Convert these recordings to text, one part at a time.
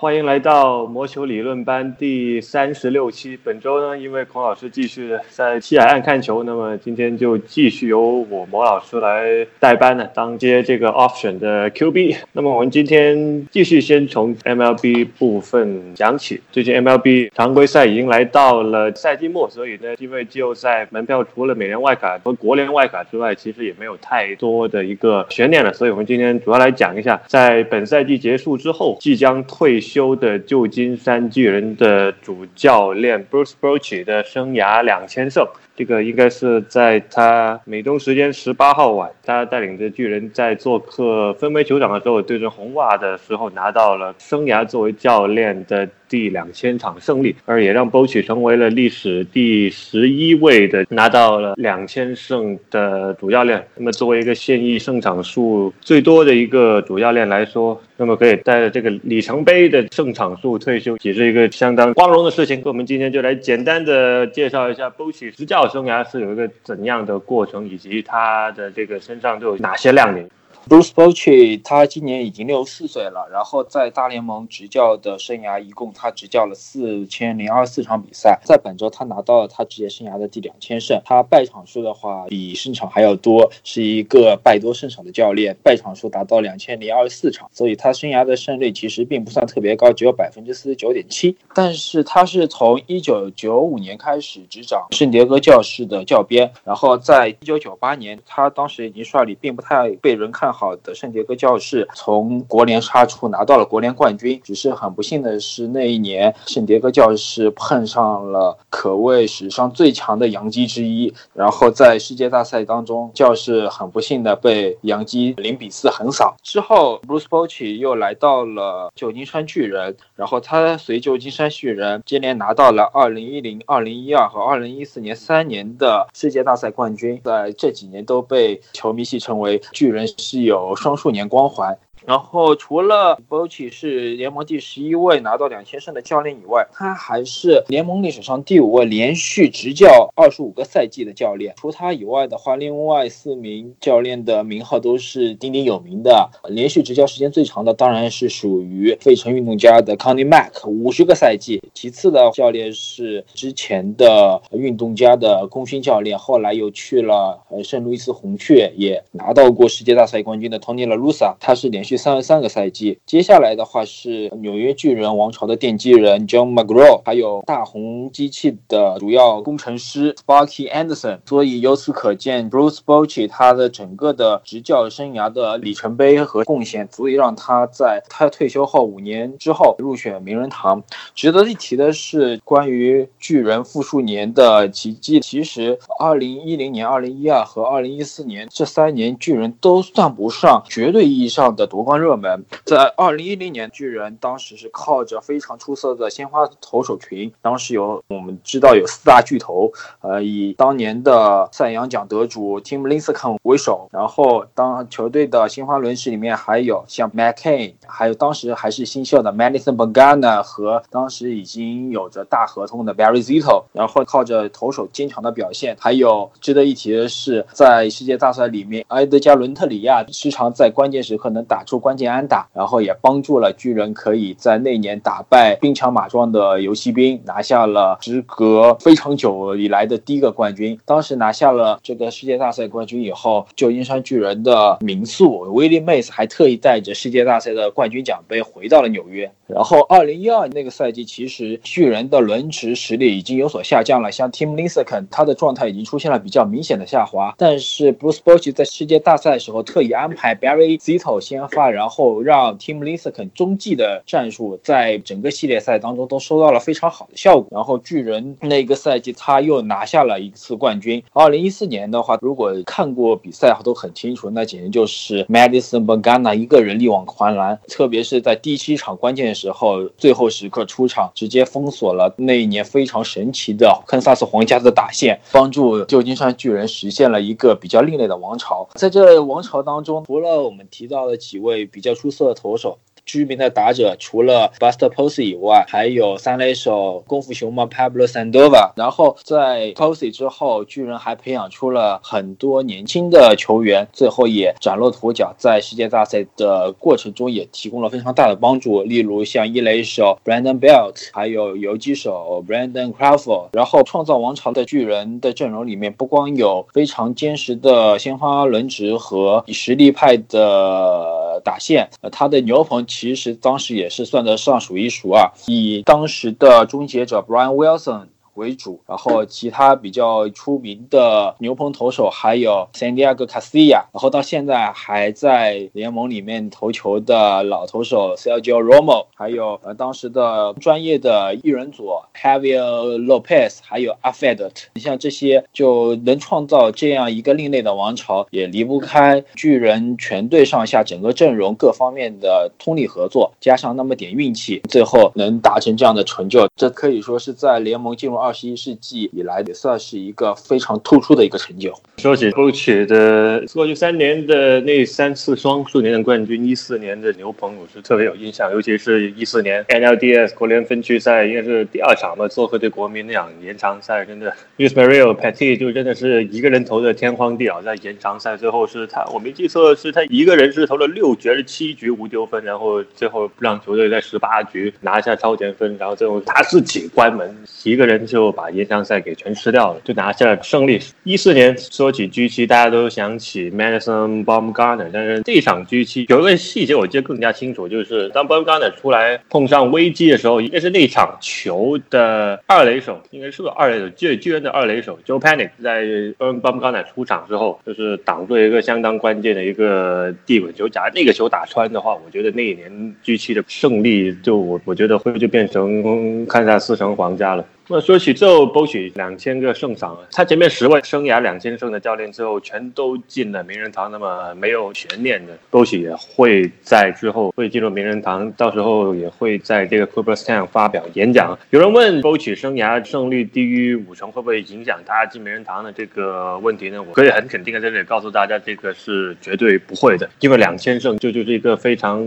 欢迎来到魔球理论班第三十六期。本周呢，因为孔老师继续在西海岸看球，那么今天就继续由我魔老师来代班呢，当接这个 option 的 QB。那么我们今天继续先从 MLB 部分讲起。最近 MLB 常规赛已经来到了赛季末，所以呢，因为季后赛门票除了美联外卡和国联外卡之外，其实也没有太多的一个悬念了。所以我们今天主要来讲一下，在本赛季结束之后即将退休的旧金山巨人的主教练 Bruce Bochy 的生涯两千胜，这个应该是在他美东时间十八号晚，他带领着巨人在做客分威球场的时候对阵红袜的时候拿到了生涯作为教练的。第两千场胜利，而也让 Bochy 成为了历史第十一位的拿到了两千胜的主教练。那么，作为一个现役胜场数最多的一个主教练来说，那么可以带着这个里程碑的胜场数退休，也是一个相当光荣的事情。我们今天就来简单的介绍一下 Bochy 执教生涯是有一个怎样的过程，以及他的这个身上都有哪些亮点。Bruce Bochy，他今年已经六十四岁了，然后在大联盟执教的生涯一共他执教了四千零二十四场比赛，在本周他拿到了他职业生涯的第两千胜，他败场数的话比胜场还要多，是一个败多胜少的教练，败场数达到两千零二十四场，所以他生涯的胜率其实并不算特别高，只有百分之四十九点七。但是他是从一九九五年开始执掌圣迭戈教士的教鞭，然后在一九九八年，他当时已经率领并不太被人看好。好的，圣迭戈教士从国联杀出，拿到了国联冠军。只是很不幸的是，那一年圣迭戈教士碰上了可谓史上最强的洋基之一。然后在世界大赛当中，教士很不幸的被洋基零比四横扫。之后，Bruce Bochy 又来到了旧金山巨人，然后他随旧金山巨人接连拿到了2010、2012和2014年三年的世界大赛冠军。在这几年都被球迷戏称为巨人是。有双数年光环。然后，除了 b o c h i 是联盟第十一位拿到两千胜的教练以外，他还是联盟历史上第五位连续执教二十五个赛季的教练。除他以外的话，另外四名教练的名号都是鼎鼎有名的。连续执教时间最长的当然是属于费城运动家的 Conny Mack，五十个赛季。其次的教练是之前的运动家的功勋教练，后来又去了圣路易斯红雀，也拿到过世界大赛冠军的 Tony La Russa，他是连续。三十三个赛季，接下来的话是纽约巨人王朝的奠基人 John McGraw，还有大红机器的主要工程师 Sparky Anderson。所以由此可见，Bruce Bochy 他的整个的执教生涯的里程碑和贡献，足以让他在他退休后五年之后入选名人堂。值得一提的是，关于巨人复数年的奇迹，其实二零一零年、二零一二和二零一四年这三年，巨人都算不上绝对意义上的夺。光热门，在二零一零年，巨人当时是靠着非常出色的鲜花投手群，当时有我们知道有四大巨头，呃，以当年的赛扬奖得主 Tim Lincecum 为首，然后当球队的鲜花轮值里面还有像 McCain，还有当时还是新秀的 Madison Bogana 和当时已经有着大合同的 Barry Zito，然后靠着投手坚强的表现，还有值得一提的是，在世界大赛里面，埃德加伦特里亚时常在关键时刻能打出。关键安打，然后也帮助了巨人可以在那年打败兵强马壮的游骑兵，拿下了时隔非常久以来的第一个冠军。当时拿下了这个世界大赛冠军以后，旧金山巨人的名宿威利梅斯还特意带着世界大赛的冠军奖杯回到了纽约。然后，二零一二那个赛季，其实巨人的轮值实力已经有所下降了，像 Tim Lincecum，他的状态已经出现了比较明显的下滑。但是 Bruce b o c h 在世界大赛的时候特意安排 Barry Zito 先发。然后让 Tim Lincecum 中继的战术在整个系列赛当中都收到了非常好的效果。然后巨人那个赛季他又拿下了一次冠军。二零一四年的话，如果看过比赛都很清楚，那简直就是 Madison b a g a n a 一个人力挽狂澜。特别是在第七场关键时候，最后时刻出场，直接封锁了那一年非常神奇的堪萨斯皇家的打线，帮助旧金山巨人实现了一个比较另类的王朝。在这王朝当中，除了我们提到的几位。比较出色的投手。知名的打者，除了 Buster Posey 以外，还有三垒手功夫熊猫 Pablo Sandoval。然后在 Posey 之后，巨人还培养出了很多年轻的球员，最后也崭露头角，在世界大赛的过程中也提供了非常大的帮助。例如像一垒手 Brandon Belt，还有游击手 Brandon Crawford。然后创造王朝的巨人的阵容里面，不光有非常坚实的鲜花轮值和实力派的打线，呃，他的牛棚其实当时也是算得上数一数二。以当时的终结者 Brian Wilson。为主，然后其他比较出名的牛棚投手还有 Sandiego casio 然后到现在还在联盟里面投球的老投手 Sergio Romo，还有呃当时的专业的艺人组 Javier Lopez，还有 a f e d 你像这些就能创造这样一个另类的王朝，也离不开巨人全队上下整个阵容各方面的通力合作，加上那么点运气，最后能达成这样的成就，这可以说是在联盟进入二。二十一世纪以来也算是一个非常突出的一个成就。说起 b o c 的过去三年的那三次双数年的冠军，一四年的牛棚我是特别有印象，尤其是一四年 NLDS 国联分区赛应该是第二场吧，做客对国民那场延长赛，真的 u s m a r i o Petit 就真的是一个人投的天荒地老，在延长赛最后是他，我没记错是他一个人是投了六局还是七局无丢分，然后最后让球队在十八局拿下超前分，然后最后他自己关门一个人就。就把延长赛给全吃掉了，就拿下了胜利。一四年说起 G 七，大家都想起 Madison Bumgarner，但是这场 G 七有一个细节我记得更加清楚，就是当 Bumgarner 出来碰上危机的时候，应该是那场球的二垒手，应该是个二垒手，巨巨人的二垒手 Joe Panic 在 Bumgarner 出场之后，就是挡住一个相当关键的一个地稳球。假如那个球打穿的话，我觉得那一年 G 七的胜利就我我觉得会就变成看一下四城皇家了。那说起最后 b o c h 两千个胜场，他前面十位生涯两千胜的教练最后全都进了名人堂，那么没有悬念的 b o c h 也会在之后会进入名人堂，到时候也会在这个 Cooperstown 发表演讲。有人问 b o c h 生涯胜率低于五成会不会影响他进名人堂的这个问题呢？我可以很肯定的在这里告诉大家，这个是绝对不会的，因为两千胜就就是一个非常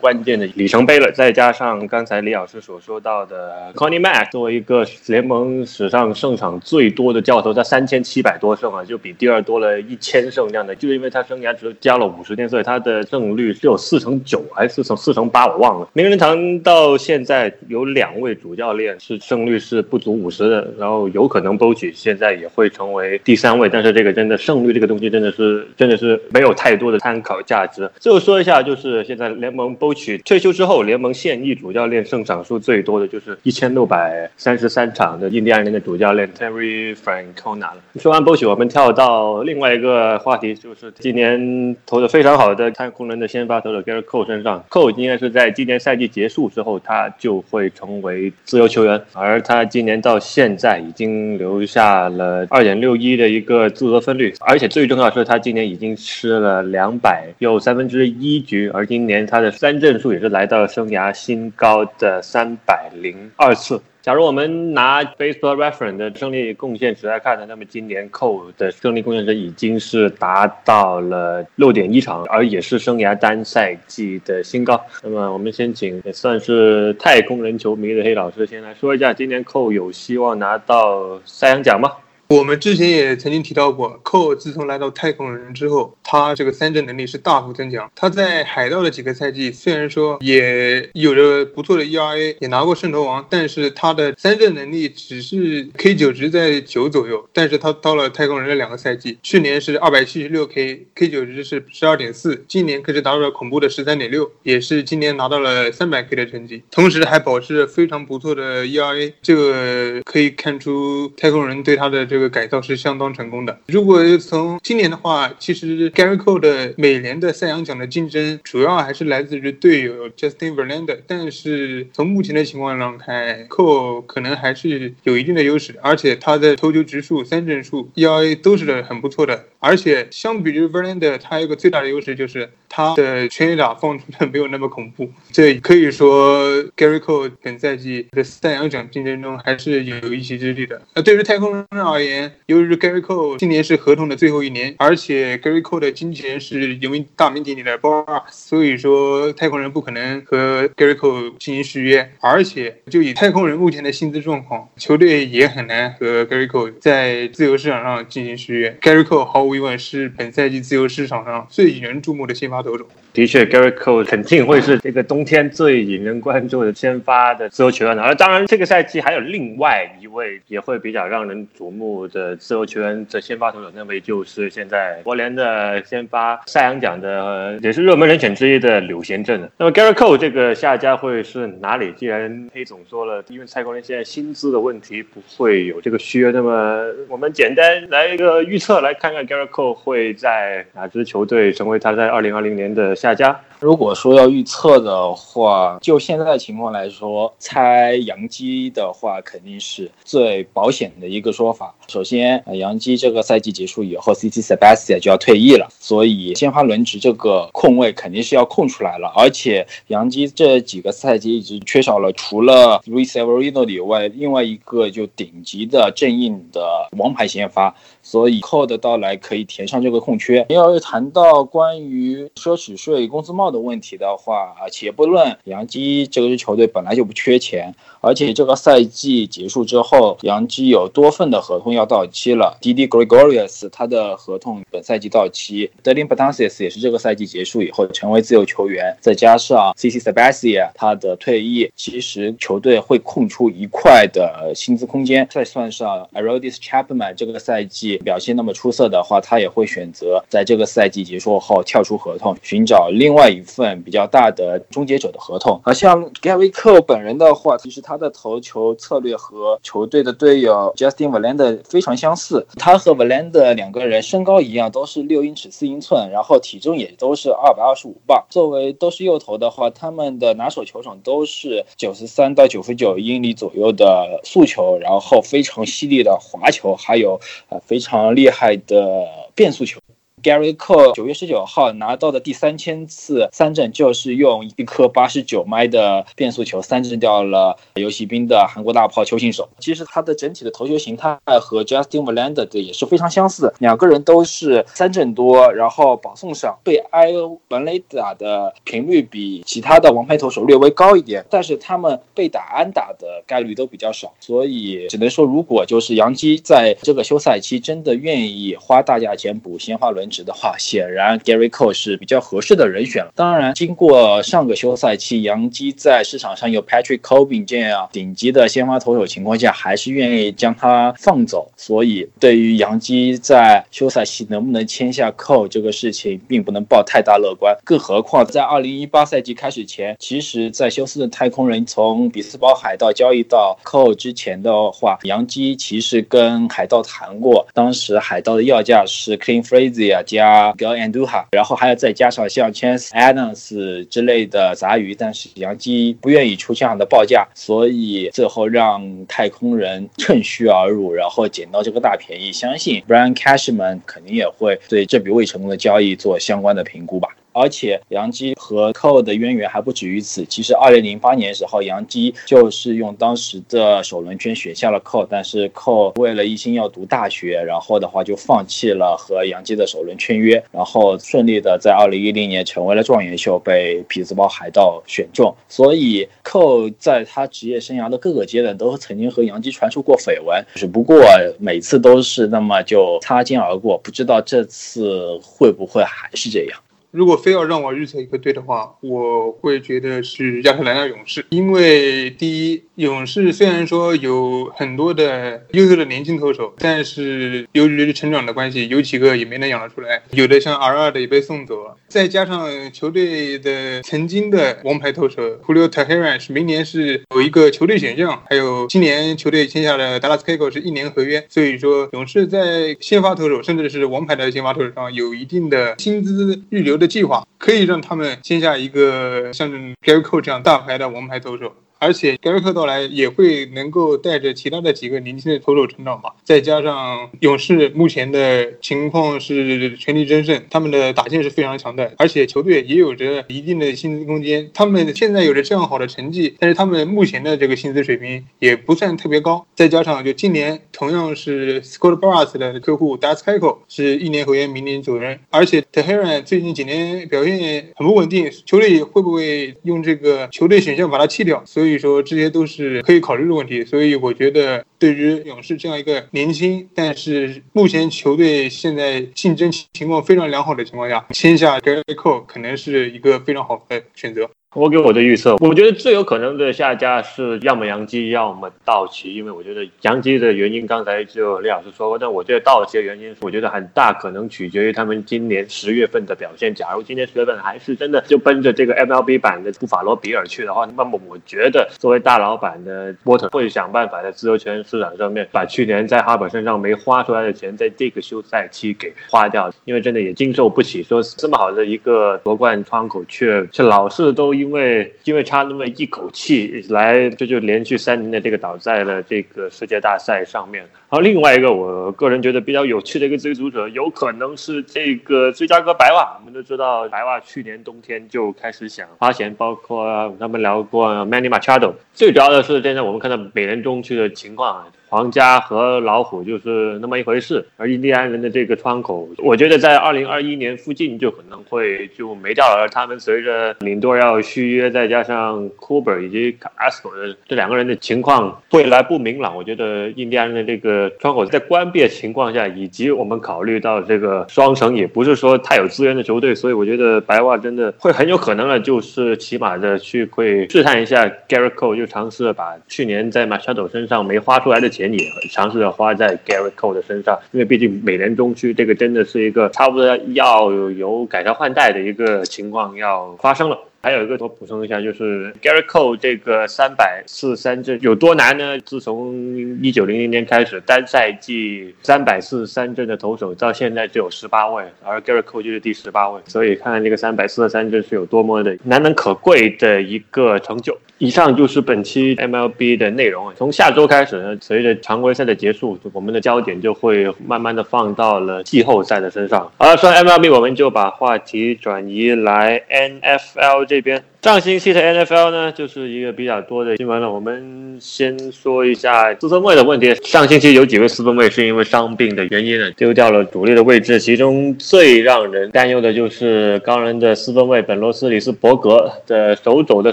关键的里程碑了。再加上刚才李老师所说到的 Connie Mack 作为一个。联盟史上胜场最多的教头，他三千七百多胜啊，就比第二多了一千胜这样的。就是因为他生涯只加了五十天，所以他的胜率只有四成九还是四成四成八，我忘了。名人堂到现在有两位主教练是胜率是不足五十的，然后有可能 b o c 现在也会成为第三位，但是这个真的胜率这个东西真的是真的是没有太多的参考价值。最后说一下，就是现在联盟 b o c 退休之后，联盟现役主教练胜场数最多的就是一千六百三十三。场的印第安人的主教练 Terry Francona 了。说完 b o c h 我们跳到另外一个话题，就是今年投的非常好的太空人的先发投手 Garrett Cole 身上。Cole 应该是在今年赛季结束之后，他就会成为自由球员，而他今年到现在已经留下了二点六一的一个自责分率，而且最重要是他今年已经吃了两百又三分之一局，而今年他的三振数也是来到了生涯新高的三百零二次。假如我们拿 Baseball Reference 的胜利贡献值来看呢，那么今年 Cole 的胜利贡献值已经是达到了六点一场，而也是生涯单赛季的新高。那么我们先请也算是太空人球迷的黑老师先来说一下，今年 Cole 有希望拿到赛扬奖吗？我们之前也曾经提到过，寇自从来到太空人之后，他这个三振能力是大幅增强。他在海盗的几个赛季，虽然说也有着不错的 ERA，也拿过胜投王，但是他的三振能力只是 K 九值在九左右。但是他到了太空人的两个赛季，去年是二百七十六 K，K 九值是十二点四，今年可是达到了恐怖的十三点六，也是今年拿到了三百 K 的成绩，同时还保持着非常不错的 ERA。这个可以看出太空人对他的这个。个改造是相当成功的。如果从今年的话，其实 Gary Cole 的每年的赛扬奖的竞争主要还是来自于队友 Justin Verlander。但是从目前的情况上看，Cole 可能还是有一定的优势，而且他的投球局数、三振数、ERA 都是很不错的。而且相比于 Verlander，他有个最大的优势就是他的全垒打放出的没有那么恐怖。这可以说 Gary Cole 本赛季的赛扬奖竞争中还是有一席之地的。那对于太空人而言，由于 Gary Cole 今年是合同的最后一年，而且 Gary Cole 的经纪人是有名大名鼎鼎的 b o r 所以说太空人不可能和 Gary Cole 进行续约。而且就以太空人目前的薪资状况，球队也很难和 Gary Cole 在自由市场上进行续约。Gary Cole 毫无疑问是本赛季自由市场上最引人注目的先发投手。的确，Gary Cole 肯定会是这个冬天最引人关注的先发的自由球员。而当然，这个赛季还有另外一位也会比较让人瞩目的自由球员的先发投手，那位就是现在国联的先发赛扬奖的也是热门人选之一的柳贤镇。那么 Gary Cole 这个下家会是哪里？既然黑总说了，因为蔡国联现在薪资的问题不会有这个续约，那么我们简单来一个预测，来看看 Gary Cole 会在哪支球队成为他在二零二零年的。下家，如果说要预测的话，就现在的情况来说，猜杨基的话肯定是最保险的一个说法。首先，杨基这个赛季结束以后，C C Sabathia 就要退役了，所以先发轮值这个空位肯定是要空出来了。而且，杨基这几个赛季一直缺少了除了 r e s e v e r i n o 以外，另外一个就顶级的正印的王牌先发。所以以后的到来可以填上这个空缺。要是谈到关于奢侈税、工资帽的问题的话，啊，且不论杨基这支球队本来就不缺钱，而且这个赛季结束之后，杨基有多份的合同要到期了。D D Gregorius 他的合同本赛季到期 d e l i n b a t a n c i s 也是这个赛季结束以后成为自由球员，再加上 C C Sabathia 他的退役，其实球队会空出一块的薪资空间。再算上 Arodis Chapman 这个赛季。表现那么出色的话，他也会选择在这个赛季结束后跳出合同，寻找另外一份比较大的终结者的合同。而像 Gary Cole 本人的话，其实他他的投球策略和球队的队友 Justin v a l a n d e 非常相似。他和 v a l a n d e 两个人身高一样，都是六英尺四英寸，然后体重也都是二百二十五磅。作为都是右投的话，他们的拿手球种都是九十三到九十九英里左右的速球，然后非常犀利的滑球，还有呃。非常厉害的变速球。Gary Cole 九月十九号拿到的第三千次三振，就是用一颗八十九迈的变速球三振掉了游戏兵的韩国大炮邱信手。其实他的整体的投球形态和 Justin Verlander 的也是非常相似，两个人都是三振多，然后保送少，被挨本垒打的频率比其他的王牌投手略微高一点，但是他们被打安打的概率都比较少，所以只能说，如果就是杨基在这个休赛期真的愿意花大价钱补鲜花轮。值的话，显然 Gary Cole 是比较合适的人选了。当然，经过上个休赛期，杨基在市场上有 Patrick Corbin 这样顶级的先发投手情况下，还是愿意将他放走。所以，对于杨基在休赛期能不能签下 Cole 这个事情，并不能抱太大乐观。更何况，在2018赛季开始前，其实，在休斯顿太空人从比斯堡海盗交易到 Cole 之前的话，杨基其实跟海盗谈过，当时海盗的要价是 Clean Frazier。加 Gal Anduha，然后还要再加上像 Chance Adams 之类的杂鱼，但是杨基不愿意出这样的报价，所以最后让太空人趁虚而入，然后捡到这个大便宜。相信 Brian Cashman 肯定也会对这笔未成功的交易做相关的评估吧。而且杨基和 Cole 的渊源还不止于此。其实，二零零八年时候，杨基就是用当时的首轮圈选下了 Cole，但是 Cole 为了一心要读大学，然后的话就放弃了和杨基的首轮签约，然后顺利的在二零一零年成为了状元秀，被匹兹堡海盗选中。所以，Cole 在他职业生涯的各个阶段都曾经和杨基传出过绯闻，只不过每次都是那么就擦肩而过。不知道这次会不会还是这样。如果非要让我预测一个队的话，我会觉得是亚特兰大勇士，因为第一，勇士虽然说有很多的优秀的年轻投手，但是由于成长的关系，有几个也没能养得出来，有的像 R 二的也被送走了，再加上球队的曾经的王牌投手 Julio Teheran 明年是有一个球队选项，还有今年球队签下的 Dallas Keuchel 是一年合约，所以说勇士在先发投手甚至是王牌的先发投手上有一定的薪资预留。的计划可以让他们签下一个像 Gary Cole 这样大牌的王牌投手，而且盖瑞克到来也会能够带着其他的几个年轻的投手成长吧。再加上勇士目前的情况是全力争胜，他们的打线是非常强的，而且球队也有着一定的薪资空间。他们现在有着这样好的成绩，但是他们目前的这个薪资水平也不算特别高。再加上就今年同样是 Scott Boras 的客户，Dask Echo 是一年合约，明年走人，而且 Teheran 最近几年表现很不稳定，球队会不会用这个球队选项把他弃掉？所以所以说这些都是可以考虑的问题。所以我觉得对于勇士这样一个年轻，但是目前球队现在竞争情况非常良好的情况下，签下 Gary Cole 可能是一个非常好的选择。我给我的预测，我觉得最有可能的下家是要么杨基，要么道奇，因为我觉得杨基的原因刚才就李老师说过，但我觉得道奇的原因，我觉得很大可能取决于他们今年十月份的表现。假如今年十月份还是真的就奔着这个 MLB 版的布法罗比尔去的话，那么我觉得作为大老板的波特会想办法在自由权市场上面把去年在哈本身上没花出来的钱，在这个休赛期给花掉，因为真的也经受不起说这么好的一个夺冠窗口，却却老是都。因为因为差那么一口气来，这就连续三年的这个倒在了这个世界大赛上面。然后另外一个，我个人觉得比较有趣的一个追逐者，有可能是这个芝加哥白袜。我们都知道，白袜去年冬天就开始想花钱，包括他们聊过 Manny Machado。最主要的是，现在我们看到美联中区的情况。皇家和老虎就是那么一回事，而印第安人的这个窗口，我觉得在二零二一年附近就可能会就没掉了。而他们随着领队要续约，再加上 Cooper 以及 Castro 的这两个人的情况未来不明朗，我觉得印第安人的这个窗口在关闭的情况下，以及我们考虑到这个双城也不是说太有资源的球队，所以我觉得白袜真的会很有可能的，就是起码的去会试探一下 Gary Cole，就尝试把去年在 Machado 身上没花出来的钱。也尝试着花在 Gary Cole 的身上，因为毕竟美联中区这个真的是一个差不多要有改朝换代的一个情况要发生了。还有一个，我补充一下，就是 Gary Cole 这个三百四三阵有多难呢？自从一九零零年开始，单赛季三百四三阵的投手到现在只有十八位，而 Gary Cole 就是第十八位，所以看看这个三百四十三阵是有多么的难能可贵的一个成就。以上就是本期 MLB 的内容。从下周开始呢，随着常规赛的结束，我们的焦点就会慢慢的放到了季后赛的身上。好了，说完 MLB，我们就把话题转移来 NFL 这边。上星期的 NFL 呢，就是一个比较多的新闻了。我们先说一下四分卫的问题。上星期有几位四分卫是因为伤病的原因呢，丢掉了主力的位置。其中最让人担忧的就是钢人的四分卫本罗斯里斯伯格的手肘的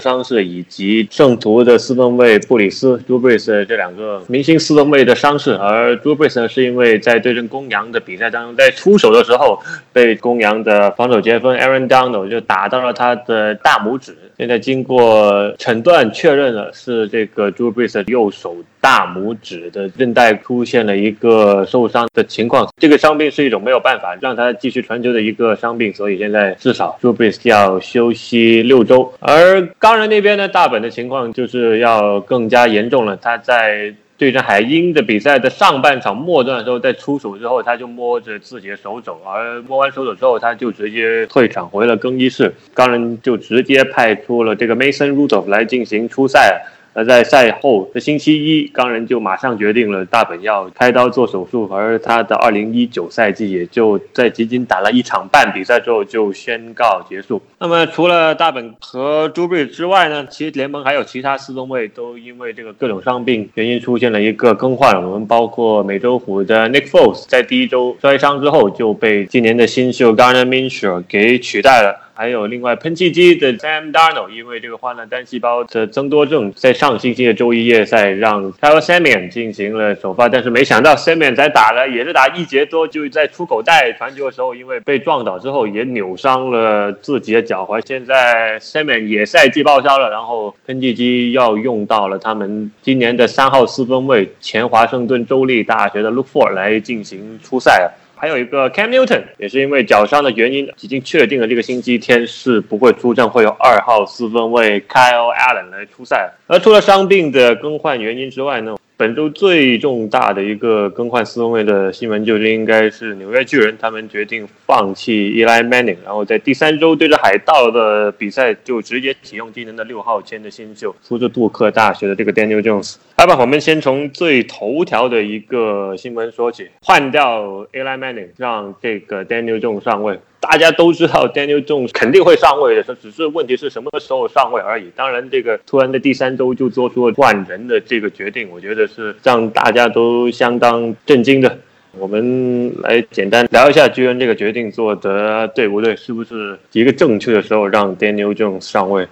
伤势，以及圣徒的四分卫布里斯朱布里斯这两个明星四分卫的伤势。而朱布里斯呢，是因为在对阵公羊的比赛当中，在出手的时候被公羊的防守前锋 Aaron Donald 就打到了他的大拇指。现在经过诊断确认了，是这个 Drew Brees 右手大拇指的韧带出现了一个受伤的情况。这个伤病是一种没有办法让他继续传球的一个伤病，所以现在至少 Drew Brees 要休息六周。而钢人那边呢，大本的情况就是要更加严重了，他在。对阵海鹰的比赛的上半场末段的时候，在出手之后，他就摸着自己的手肘，而摸完手肘之后，他就直接退场回了更衣室。钢人就直接派出了这个 Mason Rudolph 来进行出赛。在赛后的星期一，钢人就马上决定了大本要开刀做手术，而他的二零一九赛季也就在仅仅打了一场半比赛之后就宣告结束。那么除了大本和朱贝之外呢，其实联盟还有其他四中卫都因为这个各种伤病原因出现了一个更换。我们包括美洲虎的 Nick Foles 在第一周摔伤之后就被今年的新秀 Garner Minshew 给取代了。还有另外喷气机的 Sam Darnold，因为这个患了单细胞的增多症，在上星期的周一夜赛让 Tyler Samian 进行了首发，但是没想到 Samuel 才打了也是打一节多，就在出口袋传球的时候，因为被撞倒之后也扭伤了自己的脚踝，现在 Samian 也赛季报销了，然后喷气机要用到了他们今年的三号四分卫前华盛顿州立大学的 Luke Ford 来进行出赛了。还有一个 Cam Newton 也是因为脚伤的原因，已经确定了这个星期天是不会出战，会有二号四分卫 Kyle Allen 来出赛。而除了伤病的更换原因之外呢？本周最重大的一个更换四分卫的新闻，就是应该是纽约巨人他们决定放弃 Eli Manning，然后在第三周对着海盗的比赛就直接启用今年的六号签的新秀，出自杜克大学的这个 Daniel Jones。好吧，我们先从最头条的一个新闻说起，换掉 Eli Manning，让这个 Daniel Jones 上位。大家都知道 Daniel Jones 肯定会上位的，只是问题是什么时候上位而已。当然，这个突然的第三周就做出了换人的这个决定，我觉得是让大家都相当震惊的。我们来简单聊一下居然这个决定做得对不对，是不是一个正确的时候让 Daniel Jones 上位？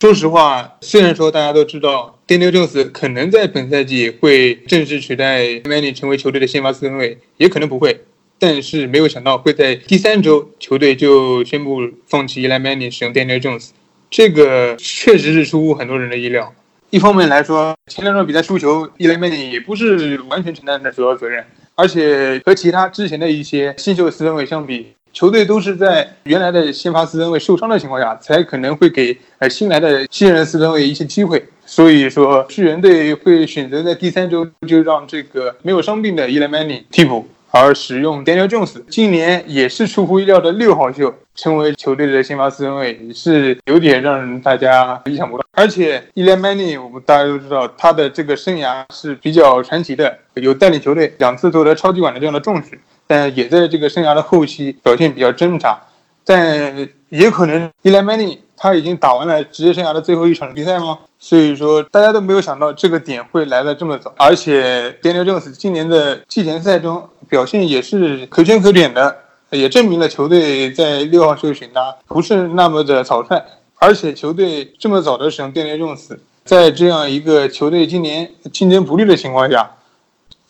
说实话，虽然说大家都知道 Daniel Jones 可能在本赛季会正式取代 Manning 成为球队的先发四分卫，也可能不会。但是没有想到会在第三周球队就宣布放弃 Eli Manning 使用 Daniel Jones，这个确实是出乎很多人的意料。一方面来说，前两场比赛输球，Eli Manning 也不是完全承担的主要责任，而且和其他之前的一些新秀四分卫相比，球队都是在原来的先发四分卫受伤的情况下，才可能会给呃新来的新人四分卫一些机会。所以说，巨人队会选择在第三周就让这个没有伤病的 Eli Manning 替补。而使用 Daniel Jones，今年也是出乎意料的六号秀，成为球队的先发四分卫，是有点让人大家意想不到。而且 Eli Manning，我们大家都知道，他的这个生涯是比较传奇的，有带领球队两次夺得超级碗的这样的重视，但也在这个生涯的后期表现比较挣扎。但也可能 Eli Manning 他已经打完了职业生涯的最后一场比赛吗？所以说，大家都没有想到这个点会来的这么早，而且 Daniel Jones 今年的季前赛中表现也是可圈可点的，也证明了球队在六号秀选他不是那么的草率，而且球队这么早的使用 Daniel Jones，在这样一个球队今年竞争不利的情况下，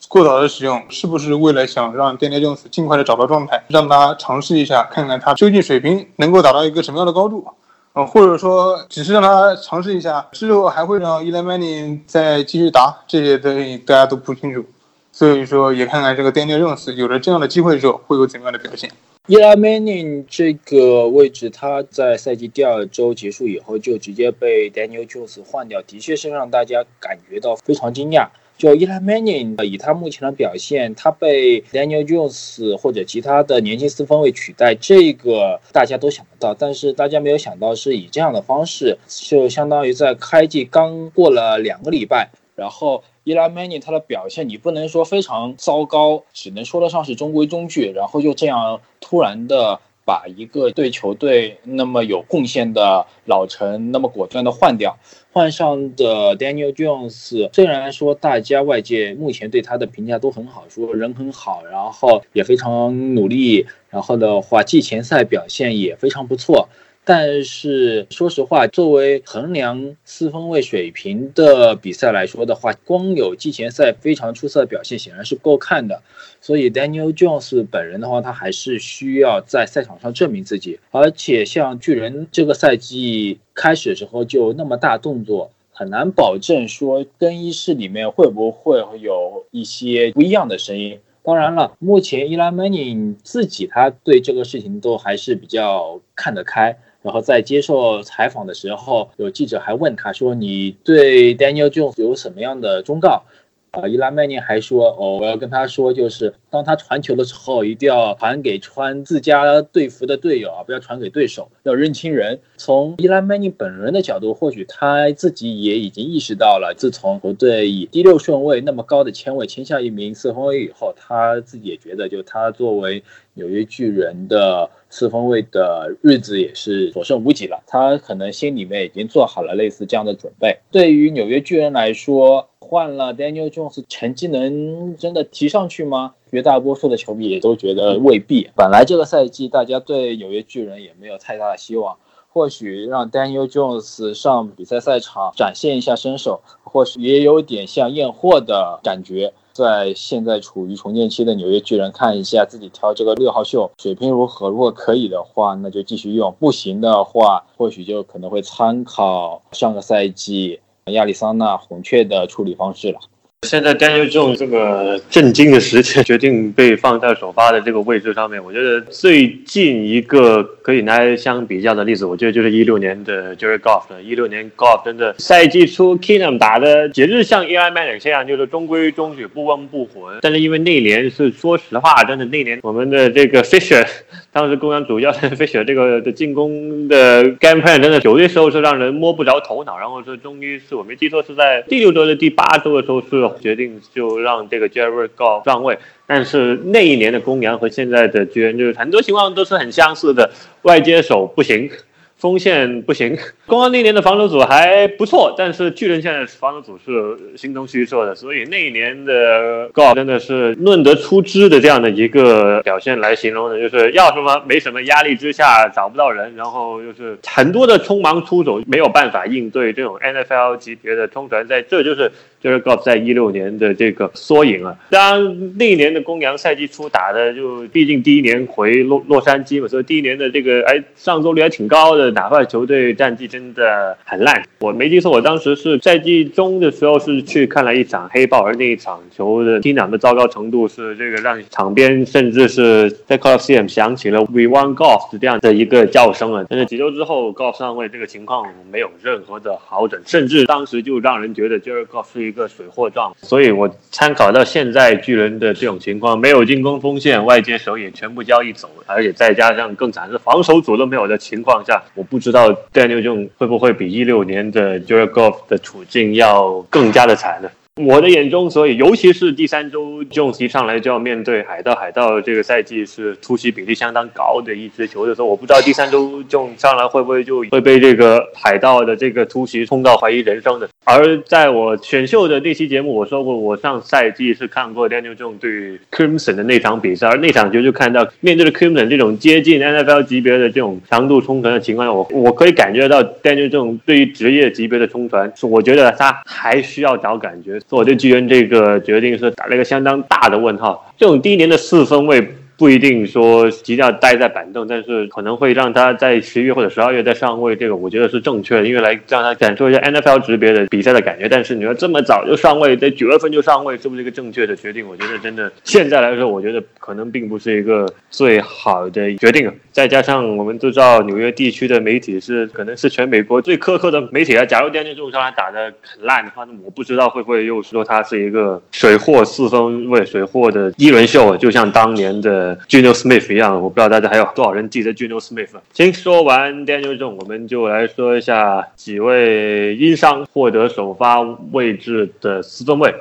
过早的使用，是不是为了想让 Daniel Jones 尽快的找到状态，让他尝试一下，看看他究竟水平能够达到一个什么样的高度？呃，或者说只是让他尝试一下，之后还会让伊莱曼尼再继续打，这些东西大家都不清楚。所以说，也看看这个 Daniel Jones 有了这样的机会之后会有怎样的表现。伊莱曼尼这个位置，他在赛季第二周结束以后就直接被 Daniel Jones 换掉，的确是让大家感觉到非常惊讶。就伊莱曼宁以他目前的表现，他被 Daniel Jones 或者其他的年轻四分卫取代，这个大家都想得到。但是大家没有想到是以这样的方式，就相当于在开季刚过了两个礼拜，然后伊莱曼尼他的表现，你不能说非常糟糕，只能说得上是中规中矩。然后就这样突然的。把一个对球队那么有贡献的老臣那么果断的换掉，换上的 Daniel Jones，虽然说大家外界目前对他的评价都很好，说人很好，然后也非常努力，然后的话季前赛表现也非常不错。但是说实话，作为衡量四分卫水平的比赛来说的话，光有季前赛非常出色的表现显然是不够看的。所以 Daniel Jones 本人的话，他还是需要在赛场上证明自己。而且像巨人这个赛季开始的时候就那么大动作，很难保证说更衣室里面会不会有一些不一样的声音。当然了，目前 Eli Manning 自己他对这个事情都还是比较看得开。然后在接受采访的时候，有记者还问他说：“你对 Daniel Jones 有什么样的忠告？”啊，伊拉曼尼还说：“哦，我要跟他说，就是当他传球的时候，一定要传给穿自家队服的队友啊，不要传给对手，要认清人。”从伊拉曼尼本人的角度，或许他自己也已经意识到了，自从球队以第六顺位那么高的签位签下一名四分卫以后，他自己也觉得，就他作为纽约巨人的四分卫的日子也是所剩无几了。他可能心里面已经做好了类似这样的准备。对于纽约巨人来说，换了 Daniel Jones，成绩能真的提上去吗？绝大多数的球迷也都觉得未必。本来这个赛季大家对纽约巨人也没有太大的希望，或许让 Daniel Jones 上比赛赛场展现一下身手，或许也有点像验货的感觉。在现在处于重建期的纽约巨人，看一下自己挑这个六号秀水平如何。如果可以的话，那就继续用；不行的话，或许就可能会参考上个赛季。亚利桑那红雀的处理方式了。现在 Daniel Jones 这个震惊的时间决定被放在首发的这个位置上面，我觉得最近一个可以拿来相比较的例子，我觉得就是一六年的 Jerry Goff 了。一六年 Goff 真的赛季初 Keenum 打的简直像 Eli Manning 这样，就是中规中矩、不温不火。但是因为那年是说实话，真的那年我们的这个 Fisher 当时公羊主教练 Fisher 这个的进攻的 game plan 真的有些时候是让人摸不着头脑。然后是终于是我没记错是在第六周的第八周的时候是。决定就让这个 Jerry Goff 上位，但是那一年的公羊和现在的巨人就是很多情况都是很相似的，外接手不行。锋线不行，公羊那年的防守组还不错，但是巨人现在防守组是形同虚设的，所以那一年的高真的是论得出枝的这样的一个表现来形容的，就是要什么没什么，压力之下找不到人，然后又是很多的匆忙出手，没有办法应对这种 NFL 级别的冲传，在这就是就是 Golf 在一六年的这个缩影啊。当然那一年的公羊赛季初打的就毕竟第一年回洛洛杉矶嘛，所以第一年的这个哎上座率还挺高的。哪怕球队战绩真的很烂，我没记错，我当时是赛季中的时候是去看了一场黑豹，而那一场球的踢场的糟糕程度是这个让场边甚至是在 Coliseum 响起了 We won golf 这样的一个叫声啊。但是几周之后，golf 上位这个情况没有任何的好转，甚至当时就让人觉得 Jared Golf 是一个水货状。所以我参考到现在巨人的这种情况，没有进攻锋线，外接手也全部交易走，而且再加上更惨是防守组都没有的情况下。我不知道 Daniel Jones 会不会比一六年的 Jared Goff 的处境要更加的惨呢？我的眼中，所以尤其是第三周，Jones 一上来就要面对海盗，海盗这个赛季是突袭比例相当高的一支球队，所以我不知道第三周 Jones 上来会不会就会被这个海盗的这个突袭冲到怀疑人生的。而在我选秀的那期节目，我说过，我上赛季是看过 Daniel Jones 对 Crimson 的那场比赛，而那场球就看到面对着 Crimson 这种接近 NFL 级别的这种强度冲传的情况下，我我可以感觉到 Daniel Jones 对于职业级别的冲传，是我觉得他还需要找感觉。所以我对巨人这个决定是打了一个相当大的问号。这种第一年的四分位。不一定说一定要待在板凳，但是可能会让他在十一月或者十二月再上位，这个我觉得是正确的，因为来让他感受一下 NFL 级别的比赛的感觉。但是你说这么早就上位，在九月份就上位，是不是一个正确的决定？我觉得真的现在来说，我觉得可能并不是一个最好的决定。再加上我们都知道纽约地区的媒体是可能是全美国最苛刻的媒体啊。假如第二这种上来打的很烂的话，那我不知道会不会又说他是一个水货四分卫、水货的一轮秀，就像当年的。Juno Smith 一样，我不知道大家还有多少人记得 Juno Smith。先说完 Daniel Jones，我们就来说一下几位因伤获得首发位置的四分卫。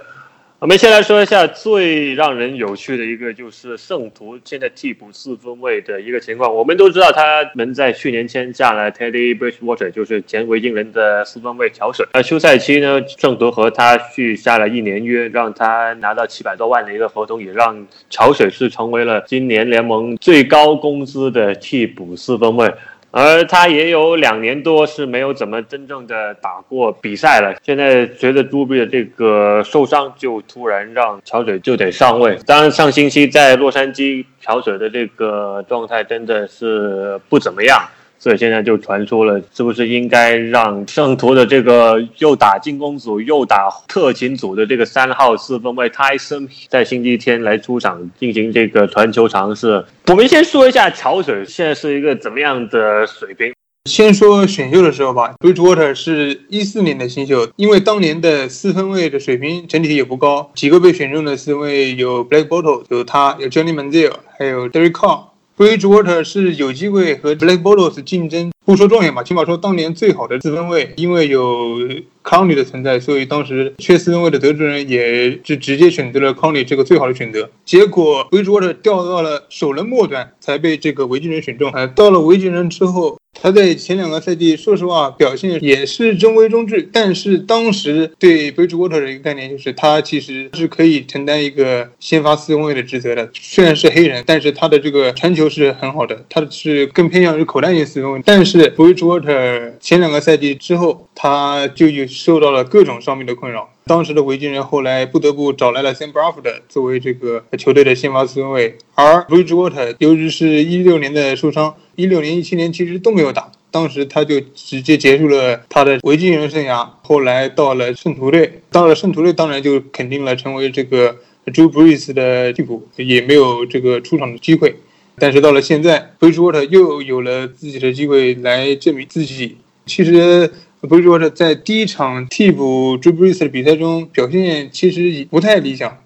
我们先来说一下最让人有趣的一个，就是圣徒现在替补四分卫的一个情况。我们都知道他们在去年签下了 Teddy Bridgewater，就是前维京人的四分卫桥水。而休赛期呢，圣徒和他续下了一年约，让他拿到七百多万的一个合同，也让桥水是成为了今年联盟最高工资的替补四分卫。而他也有两年多是没有怎么真正的打过比赛了。现在随着朱比的这个受伤，就突然让乔水就得上位。当然，上星期在洛杉矶，乔水的这个状态真的是不怎么样。所以现在就传出了，是不是应该让圣徒的这个又打进攻组又打特勤组的这个三号四分卫泰森在星期天来出场进行这个传球尝试？我们先说一下乔水现在是一个怎么样的水平。先说选秀的时候吧，Bridgewater 是一四年的新秀，因为当年的四分卫的水平整体也不高，几个被选中的四分卫有 Black Bottle，有他，有 Johnny Manziel，还有 Derek Carr。Bridgewater 是有机会和 Blackbolas 竞争，不说状元吧，起码说当年最好的四分位，因为有 conny 的存在，所以当时缺四分位的德州人也是直接选择了 conny 这个最好的选择。结果 Bridgewater 掉到了首轮末端，才被这个维京人选中。呃，到了维京人之后。他在前两个赛季，说实话表现也是中规中矩。但是当时对 Bridgewater 的一个概念就是，他其实是可以承担一个先发四分卫的职责的。虽然是黑人，但是他的这个传球是很好的，他是更偏向于口袋型四分卫。但是 Bridgewater 前两个赛季之后，他就有受到了各种伤病的困扰。当时的维京人后来不得不找来了 Sam Bradford 作为这个球队的先发四分卫，而 Bridgewater 由于是一六年的受伤，一六年、一七年其实都没有打。当时他就直接结束了他的维京人生涯，后来到了圣徒队，到了圣徒队当然就肯定了成为这个 Drew Brees 的替补，也没有这个出场的机会。但是到了现在，Bridgewater 又有了自己的机会来证明自己。其实 Bridgewater 在第一场替补 Drew Brees 的比赛中表现其实不太理想，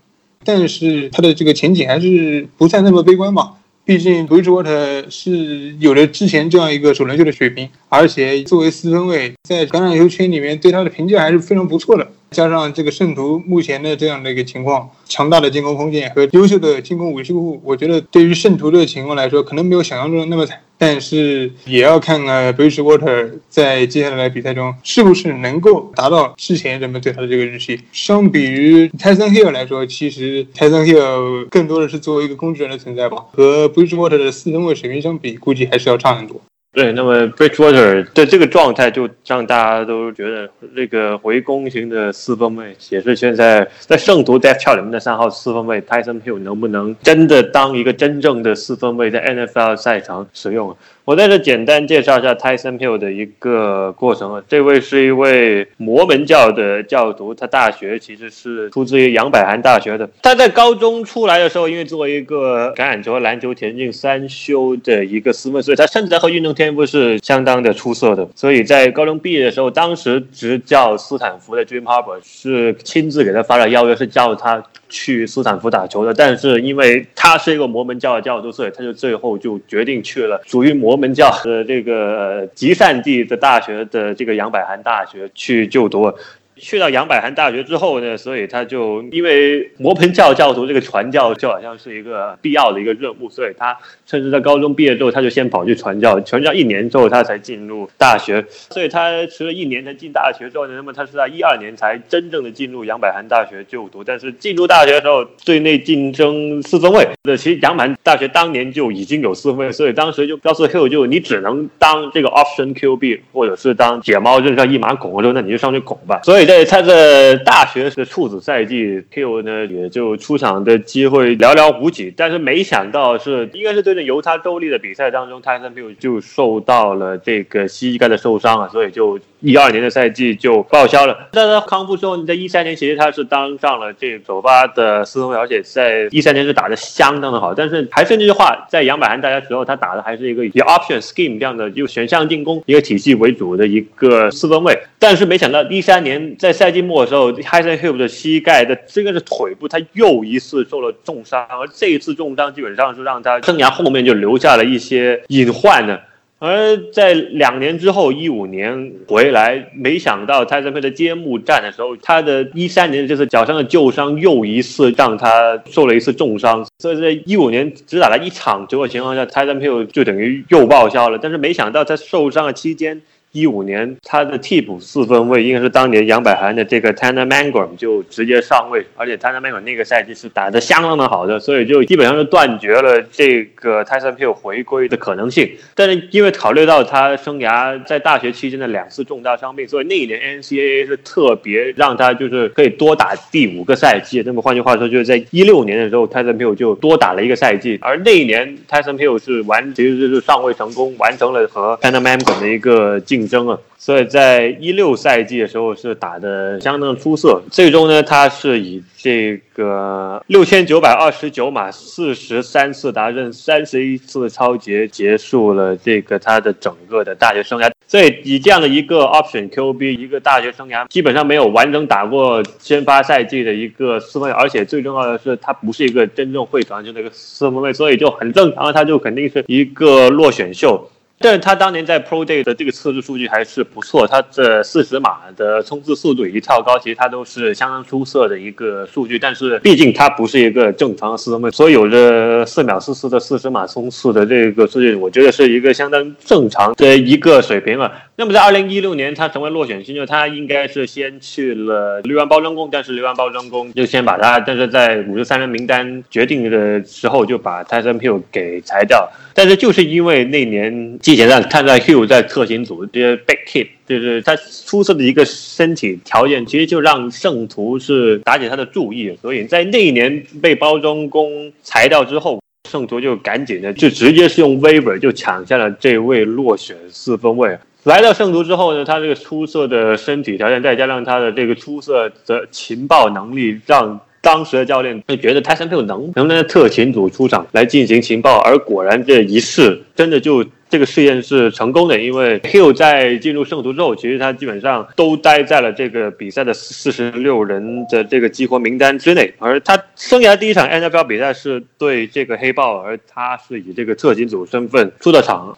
但是他的这个前景还是不算那么悲观吧。毕竟 Bridgewater 是有了之前这样一个首轮秀的水平，而且作为四分卫，在橄榄球圈里面对他的评价还是非常不错的。加上这个圣徒目前的这样的一个情况，强大的进攻锋线和优秀的进攻维修库，我觉得对于圣徒的情况来说，可能没有想象中的那么惨。但是也要看看 Bridgewater 在接下来的比赛中是不是能够达到之前人们对他的这个预期。相比于 Tyson Hill 来说，其实 Tyson Hill 更多的是作为一个工具人的存在吧，和 Bridgewater 的四分卫水平相比，估计还是要差很多。对，那么 Bridgewater 的这个状态就让大家都觉得，那个回攻型的四分卫也是现在在圣徒 Death Chart 里面的三号四分卫 Tyson Hill 能不能真的当一个真正的四分卫在 NFL 赛场使用？我在这简单介绍一下 Tyson Hill 的一个过程啊。这位是一位摩门教的教徒，他大学其实是出自于杨百翰大学的。他在高中出来的时候，因为作为一个橄榄球、篮球、田径三修的一个四分，所以他甚至在和运动天赋是相当的出色的。所以在高中毕业的时候，当时执教斯坦福的 Jim Harbaugh 是亲自给他发了邀约，是叫他。去斯坦福打球的，但是因为他是一个摩门教的教徒，所以他就最后就决定去了属于摩门教的这个集散地的大学的这个杨百翰大学去就读。去到杨百翰大学之后呢，所以他就因为摩门教教徒这个传教就好像是一个必要的一个任务，所以他甚至在高中毕业之后，他就先跑去传教，传教一年之后他才进入大学，所以他迟了一年才进大学之后呢，那么他是在一二年才真正的进入杨百翰大学就读，但是进入大学的时候队内竞争四分卫，那其实杨百翰大学当年就已经有四分卫，所以当时就告诉 Hill 就你只能当这个 option QB，或者是当解猫扔上一马拱的时候，那你就上去拱吧，所以。在他的大学的处子赛季，Q 呢也就出场的机会寥寥无几。但是没想到是，应该是对在犹他州立的比赛当中，泰森 Q 就受到了这个膝盖的受伤啊，所以就。一二年的赛季就报销了。在他康复之后，你在一三年其实他是当上了这首发的四分卫，而且在一三年是打的相当的好。但是还是那句话，在杨百翰大家时候，他打的还是一个以 option scheme 这样的就选项进攻一个体系为主的一个四分卫。但是没想到一三年在赛季末的时候 h a s e n Hill 的膝盖的这个是腿部，他又一次受了重伤，而这一次重伤基本上是让他生涯后面就留下了一些隐患呢。而在两年之后，一五年回来，没想到泰森佩的揭幕战的时候，他的一三年这次脚上的旧伤又一次让他受了一次重伤，所以在一五年只打了一场球的情况下，泰森佩就等于又报销了。但是没想到在受伤的期间。一五年，他的替补四分卫应该是当年杨百涵的这个 Tanner Mangrum 就直接上位，而且 Tanner Mangrum 那个赛季是打得相当的好的，所以就基本上是断绝了这个 Tyson Hill 回归的可能性。但是因为考虑到他生涯在大学期间的两次重大伤病，所以那一年 NCAA 是特别让他就是可以多打第五个赛季。那么换句话说，就是在一六年的时候，Tyson Hill 就多打了一个赛季，而那一年 Tyson Hill 是完其实就是上位成功，完成了和 Tanner Mangrum 的一个进。争啊，所以在一六赛季的时候是打的相当出色。最终呢，他是以这个六千九百二十九码、四十三次达阵、三十一次超节结束了这个他的整个的大学生涯。所以以这样的一个 option QB，一个大学生涯基本上没有完整打过先发赛季的一个四分卫，而且最重要的是他不是一个真正会传球的一个四分卫，所以就很正常，他就肯定是一个落选秀。但是他当年在 Pro Day 的这个测试数据还是不错，他这四十码的冲刺速度以及跳高，其实他都是相当出色的一个数据。但是毕竟他不是一个正常四分，所以有着四秒四四的四十码冲刺的这个数据，我觉得是一个相当正常的一个水平了。那么在二零一六年他成为落选新秀，他应该是先去了绿湾包装工，但是绿湾包装工就先把他，但是在五十三人名单决定的时候就把 Tyson Pill 给裁掉。但是就是因为那年季前赛看到 Hill 在特勤组这些 back hit，就是他出色的一个身体条件，其实就让圣徒是打起他的注意。所以在那一年被包装工裁掉之后。圣徒就赶紧的就直接是用 waiver 就抢下了这位落选四分卫。来到圣徒之后呢，他这个出色的身体条件，再加上他的这个出色的情报能力，让当时的教练就觉得泰森·佩能能不能在特勤组出场来进行情报。而果然这一试真的就这个试验是成功的，因为 Hill 在进入圣徒之后，其实他基本上都待在了这个比赛的四十六人的这个激活名单之内。而他生涯第一场 NFL 比赛是对这个黑豹，而他是以这个特勤组身份出的场。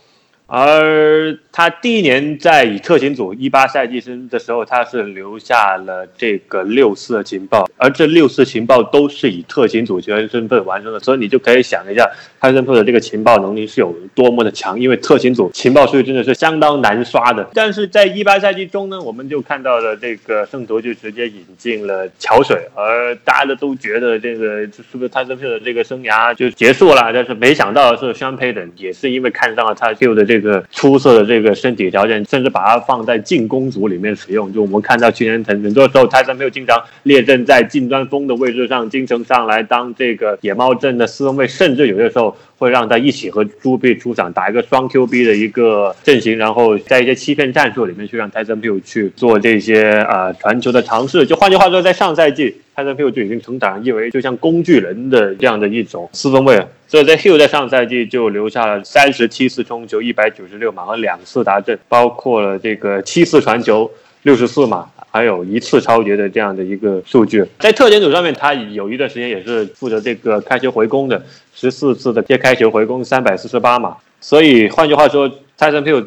而他第一年在以特勤组一八赛季生的时候，他是留下了这个六次的情报，而这六次情报都是以特勤组球员身份完成的，所以你就可以想一下，泰森特的这个情报能力是有多么的强，因为特勤组情报数据真的是相当难刷的。但是在一八赛季中呢，我们就看到了这个圣徒就直接引进了桥水，而大家都觉得这个是不是泰森特的这个生涯就结束了？但是没想到的是 Sean Payton 也是因为看上了他 Q 的这。这个出色的这个身体条件，甚至把它放在进攻组里面使用。就我们看到去年很很多时候，泰森没有经常列阵在近端锋的位置上，经常上来当这个野猫阵的四分卫，甚至有些时候会让他一起和朱碧出场，打一个双 QB 的一个阵型，然后在一些欺骗战术里面去让泰森没有去做这些啊传球的尝试。就换句话说，在上赛季，泰森 Hill 就已经成长为就像工具人的这样的一种四分卫。所以在 Hill 在上赛季就留下了三十七次冲球，一百九十六码和两次达阵，包括了这个七次传球，六十四码，还有一次超节的这样的一个数据。在特点组上面，他有一段时间也是负责这个开球回攻的，十四次的接开球回攻，三百四十八码。所以换句话说，Tyson Hill。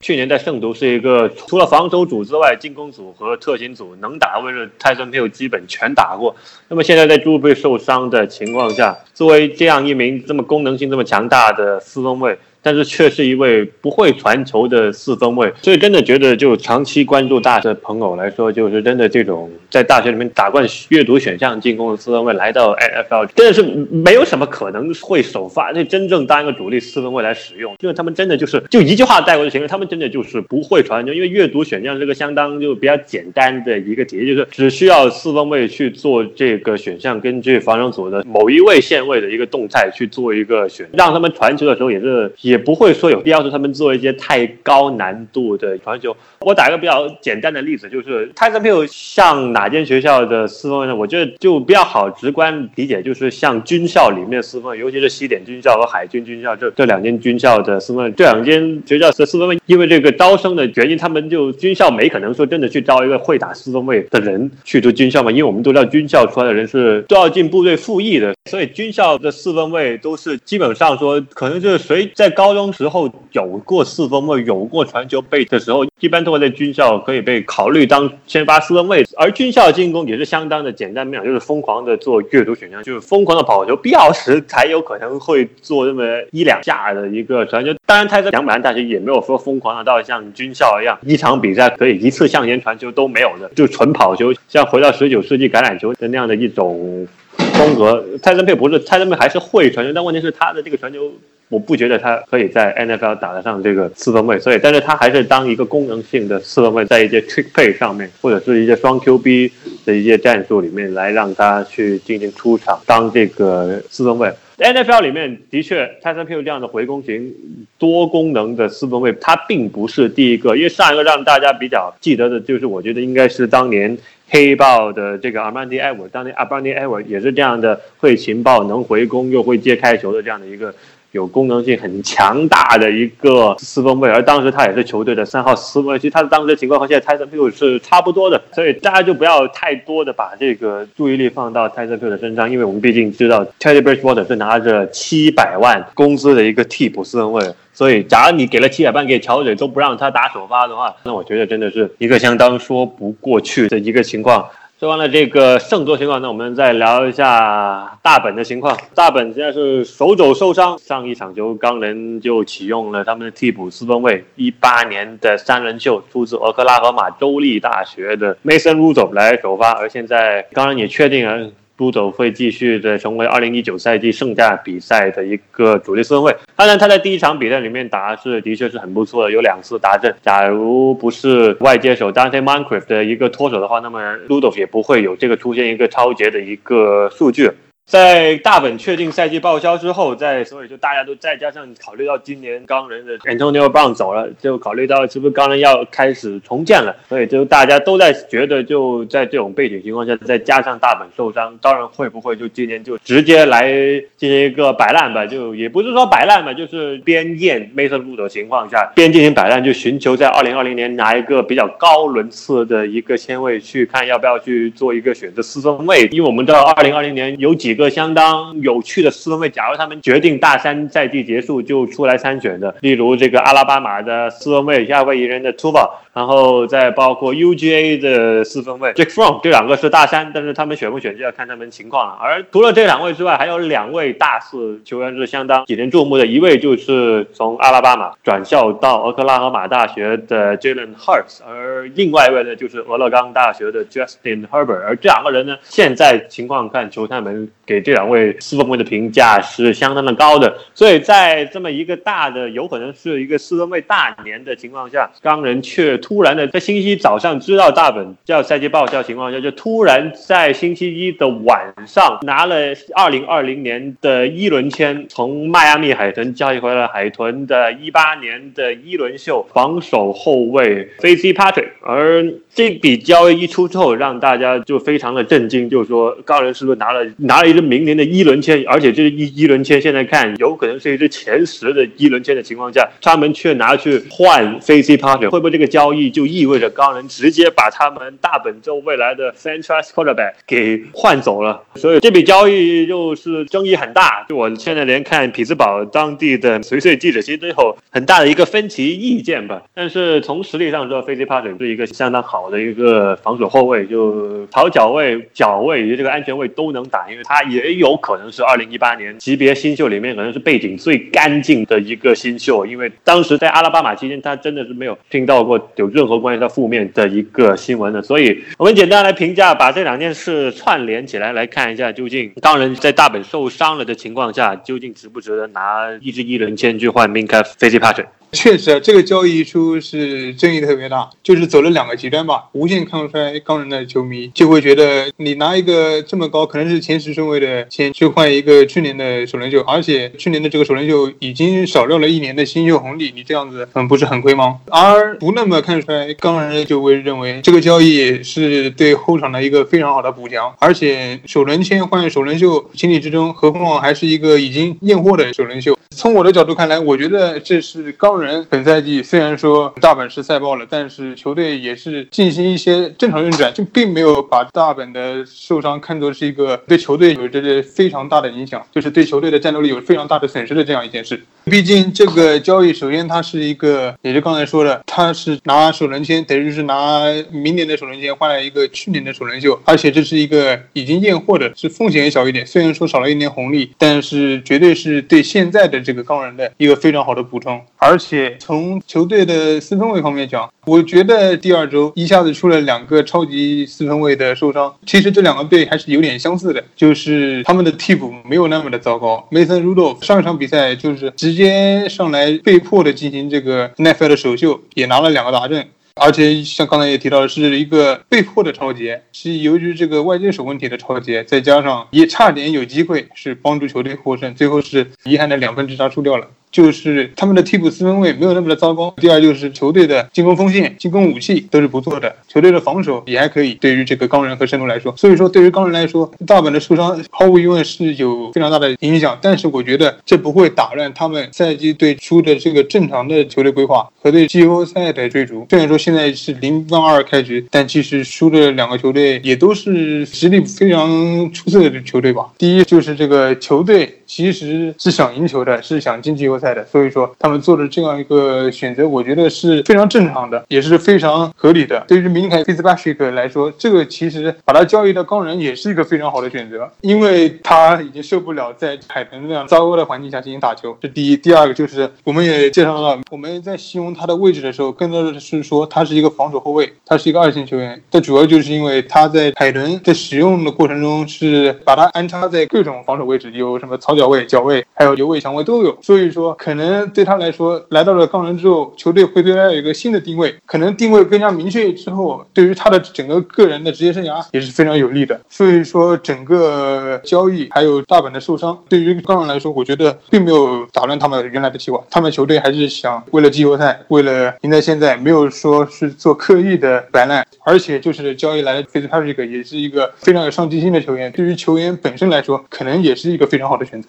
去年在圣徒是一个除了防守组之外，进攻组和特勤组能打位置，泰森没有基本全打过。那么现在在朱贝受伤的情况下，作为这样一名这么功能性这么强大的四中卫。但是却是一位不会传球的四分卫，所以真的觉得就长期关注大学的朋友来说，就是真的这种在大学里面打惯阅读选项进攻的四分卫来到 NFL，真的是没有什么可能会首发，那真正当一个主力四分卫来使用，因为他们真的就是就一句话带过就行了，他们真的就是不会传球，因为阅读选项这个相当就比较简单的一个体系，就是只需要四分卫去做这个选项，根据防守组的某一位线位的一个动态去做一个选，让他们传球的时候也是也。也不会说有必要说他们做一些太高难度的传球。我打一个比较简单的例子，就是泰森没有像哪间学校的四分卫呢？我觉得就比较好直观理解，就是像军校里面四分卫，尤其是西点军校和海军军校这这两间军校的四分卫，这两间学校的四分卫，因为这个招生的原因，他们就军校没可能说真的去招一个会打四分卫的人去读军校嘛，因为我们都知道军校出来的人是都要进部队服役的，所以军校的四分卫都是基本上说可能就是谁在高。高中时候有过四分卫，有过传球背的时候，一般都会在军校可以被考虑当先发四分卫。而军校进攻也是相当的简单明了，就是疯狂的做阅读选项，就是疯狂的跑球，必要时才有可能会做那么一两下的一个传球。当然，他在两百大学也没有说疯狂的到像军校一样，一场比赛可以一次向前传球都没有的，就纯跑球，像回到十九世纪橄榄球的那样的一种风格。泰森佩不是泰森佩还是会传球，但问题是他的这个传球。我不觉得他可以在 NFL 打得上这个四分卫，所以，但是他还是当一个功能性的四分卫，在一些 trick play 上面，或者是一些双 QB 的一些战术里面来让他去进行出场当这个四分卫。NFL 里面的确，Tyson Hill 这样的回攻型多功能的四分卫，他并不是第一个，因为上一个让大家比较记得的就是，我觉得应该是当年黑豹的这个 Armani e d w a r d 当年 Armani e d w a r d 也是这样的，会情报、能回攻又会接开球的这样的一个。有功能性很强大的一个四分卫，而当时他也是球队的三号四分卫。其实他的当时的情况和现在泰森 Hill 是差不多的，所以大家就不要太多的把这个注意力放到泰森 Hill 的身上，因为我们毕竟知道 Teddy Bridgewater 是拿着七百万工资的一个替补四分卫，所以假如你给了七百万给乔水都不让他打首发的话，那我觉得真的是一个相当说不过去的一个情况。说完了这个圣多情况，那我们再聊一下大本的情况。大本现在是手肘受伤，上一场球钢人就启用了他们的替补四分卫，一八年的三人秀，出自俄克拉荷马州立大学的 Mason Rudolph 来首发，而现在钢人也确定了。都走会继续的成为二零一九赛季剩下比赛的一个主力四分卫。当然，他在第一场比赛里面打是的确是很不错的，有两次达阵。假如不是外接手 Dante Moncrief 的一个脱手的话，那么 Rudolph 也不会有这个出现一个超节的一个数据。在大本确定赛季报销之后，在所以就大家都再加上考虑到今年钢人的 Antonio Brown 走了，就考虑到是不是钢人要开始重建了，所以就大家都在觉得就在这种背景情况下，再加上大本受伤，当然会不会就今年就直接来进行一个摆烂吧？就也不是说摆烂吧，就是边验 Mason 路的情况下边进行摆烂，就寻求在二零二零年拿一个比较高轮次的一个签位，去看要不要去做一个选择四分位，因为我们知道二零二零年有几。一个相当有趣的四分卫，假如他们决定大三赛季结束就出来参选的，例如这个阿拉巴马的四分卫夏威夷人的 Tuva，然后再包括 UGA 的四分卫 Jack From，这两个是大三，但是他们选不选就要看他们情况了。而除了这两位之外，还有两位大四球员是相当引人注目的，一位就是从阿拉巴马转校到俄克拉荷马大学的 Jalen Hurts，而另外一位呢就是俄勒冈大学的 Justin Herbert，而这两个人呢，现在情况看，球探们。给这两位四分卫的评价是相当的高的，所以在这么一个大的有可能是一个四分卫大年的情况下，钢人却突然的在星期一早上知道大本叫赛季报销情况下，就突然在星期一的晚上拿了二零二零年的一轮签，从迈阿密海豚交易回来海豚的一八年的一轮秀防守后卫 Facey Patrick，而这笔交易一出之后，让大家就非常的震惊，就是说钢人是不是拿了拿了一。是明年的一轮签，而且这是一一轮签现在看有可能是一支前十的一轮签的情况下，他们却拿去换 Facey Parker，会不会这个交易就意味着钢人直接把他们大本周未来的 Franchise Quarterback 给换走了？所以这笔交易就是争议很大。就我现在连看匹兹堡当地的随随记者其实都有很大的一个分歧意见吧。但是从实力上说，Facey Parker 是一个相当好的一个防守后卫，就跑脚位、脚位以及这个安全位都能打，因为他。也有可能是二零一八年级别新秀里面可能是背景最干净的一个新秀，因为当时在阿拉巴马期间，他真的是没有听到过有任何关于他负面的一个新闻的。所以，我们简单来评价，把这两件事串联起来来看一下，究竟当然在大本受伤了的情况下，究竟值不值得拿一支一轮签去换 Minka f i z p a t r i c 确实，这个交易一出是争议特别大，就是走了两个极端吧。无限看不出来，钢人的球迷就会觉得你拿一个这么高，可能是前十顺位的签去换一个去年的首轮秀，而且去年的这个首轮秀已经少掉了一年的新秀红利，你这样子嗯不是很亏吗？而不那么看出来，钢人就会认为这个交易是对后场的一个非常好的补强，而且首轮签换首轮秀情理之中，何况还是一个已经验货的首轮秀。从我的角度看来，我觉得这是钢人本赛季虽然说大本是赛爆了，但是球队也是进行一些正常运转，就并没有把大本的受伤看作是一个对球队有着非常大的影响，就是对球队的战斗力有非常大的损失的这样一件事。毕竟这个交易，首先它是一个，也是刚才说的，它是拿首轮签，等于是拿明年的首轮签换来一个去年的首轮秀，而且这是一个已经验货的，是风险也小一点。虽然说少了一年红利，但是绝对是对现在的这个钢人的一个非常好的补充。而且且从球队的四分卫方面讲，我觉得第二周一下子出了两个超级四分卫的受伤，其实这两个队还是有点相似的，就是他们的替补没有那么的糟糕。Mason Rudolph 上一场比赛就是直接上来被迫的进行这个 NFL 的首秀，也拿了两个达阵。而且像刚才也提到的是一个被迫的超节，是由于这个外接手问题的超节，再加上也差点有机会是帮助球队获胜，最后是遗憾的两分之差输掉了。就是他们的替补四分卫没有那么的糟糕。第二就是球队的进攻锋线、进攻武器都是不错的，球队的防守也还可以。对于这个钢人和深度来说，所以说对于钢人来说，大本的受伤毫无疑问是有非常大的影响。但是我觉得这不会打乱他们赛季对出的这个正常的球队规划和对季后赛的追逐。虽然说现在是零杠二开局，但其实输的两个球队也都是实力非常出色的球队吧。第一就是这个球队其实是想赢球的，是想进季后赛。的，所以说他们做的这样一个选择，我觉得是非常正常的，也是非常合理的。对于明凯·费兹巴什克来说，这个其实把他交易到钢人也是一个非常好的选择，因为他已经受不了在海豚那样糟糕的环境下进行打球。这第一，第二个就是我们也介绍了，我们在形容他的位置的时候，更多的是说他是一个防守后卫，他是一个二线球员。这主要就是因为他在海豚在使用的过程中是把他安插在各种防守位置，有什么草脚位、脚位，还有留位、墙位都有。所以说。可能对他来说，来到了钢人之后，球队会对他有一个新的定位，可能定位更加明确之后，对于他的整个个人的职业生涯也是非常有利的。所以说，整个交易还有大本的受伤，对于钢人来说，我觉得并没有打乱他们原来的计划。他们球队还是想为了季后赛，为了赢在现在，没有说是做刻意的摆烂。而且就是交易来的菲兹帕瑞克也是一个非常有上进心的球员，对于球员本身来说，可能也是一个非常好的选择。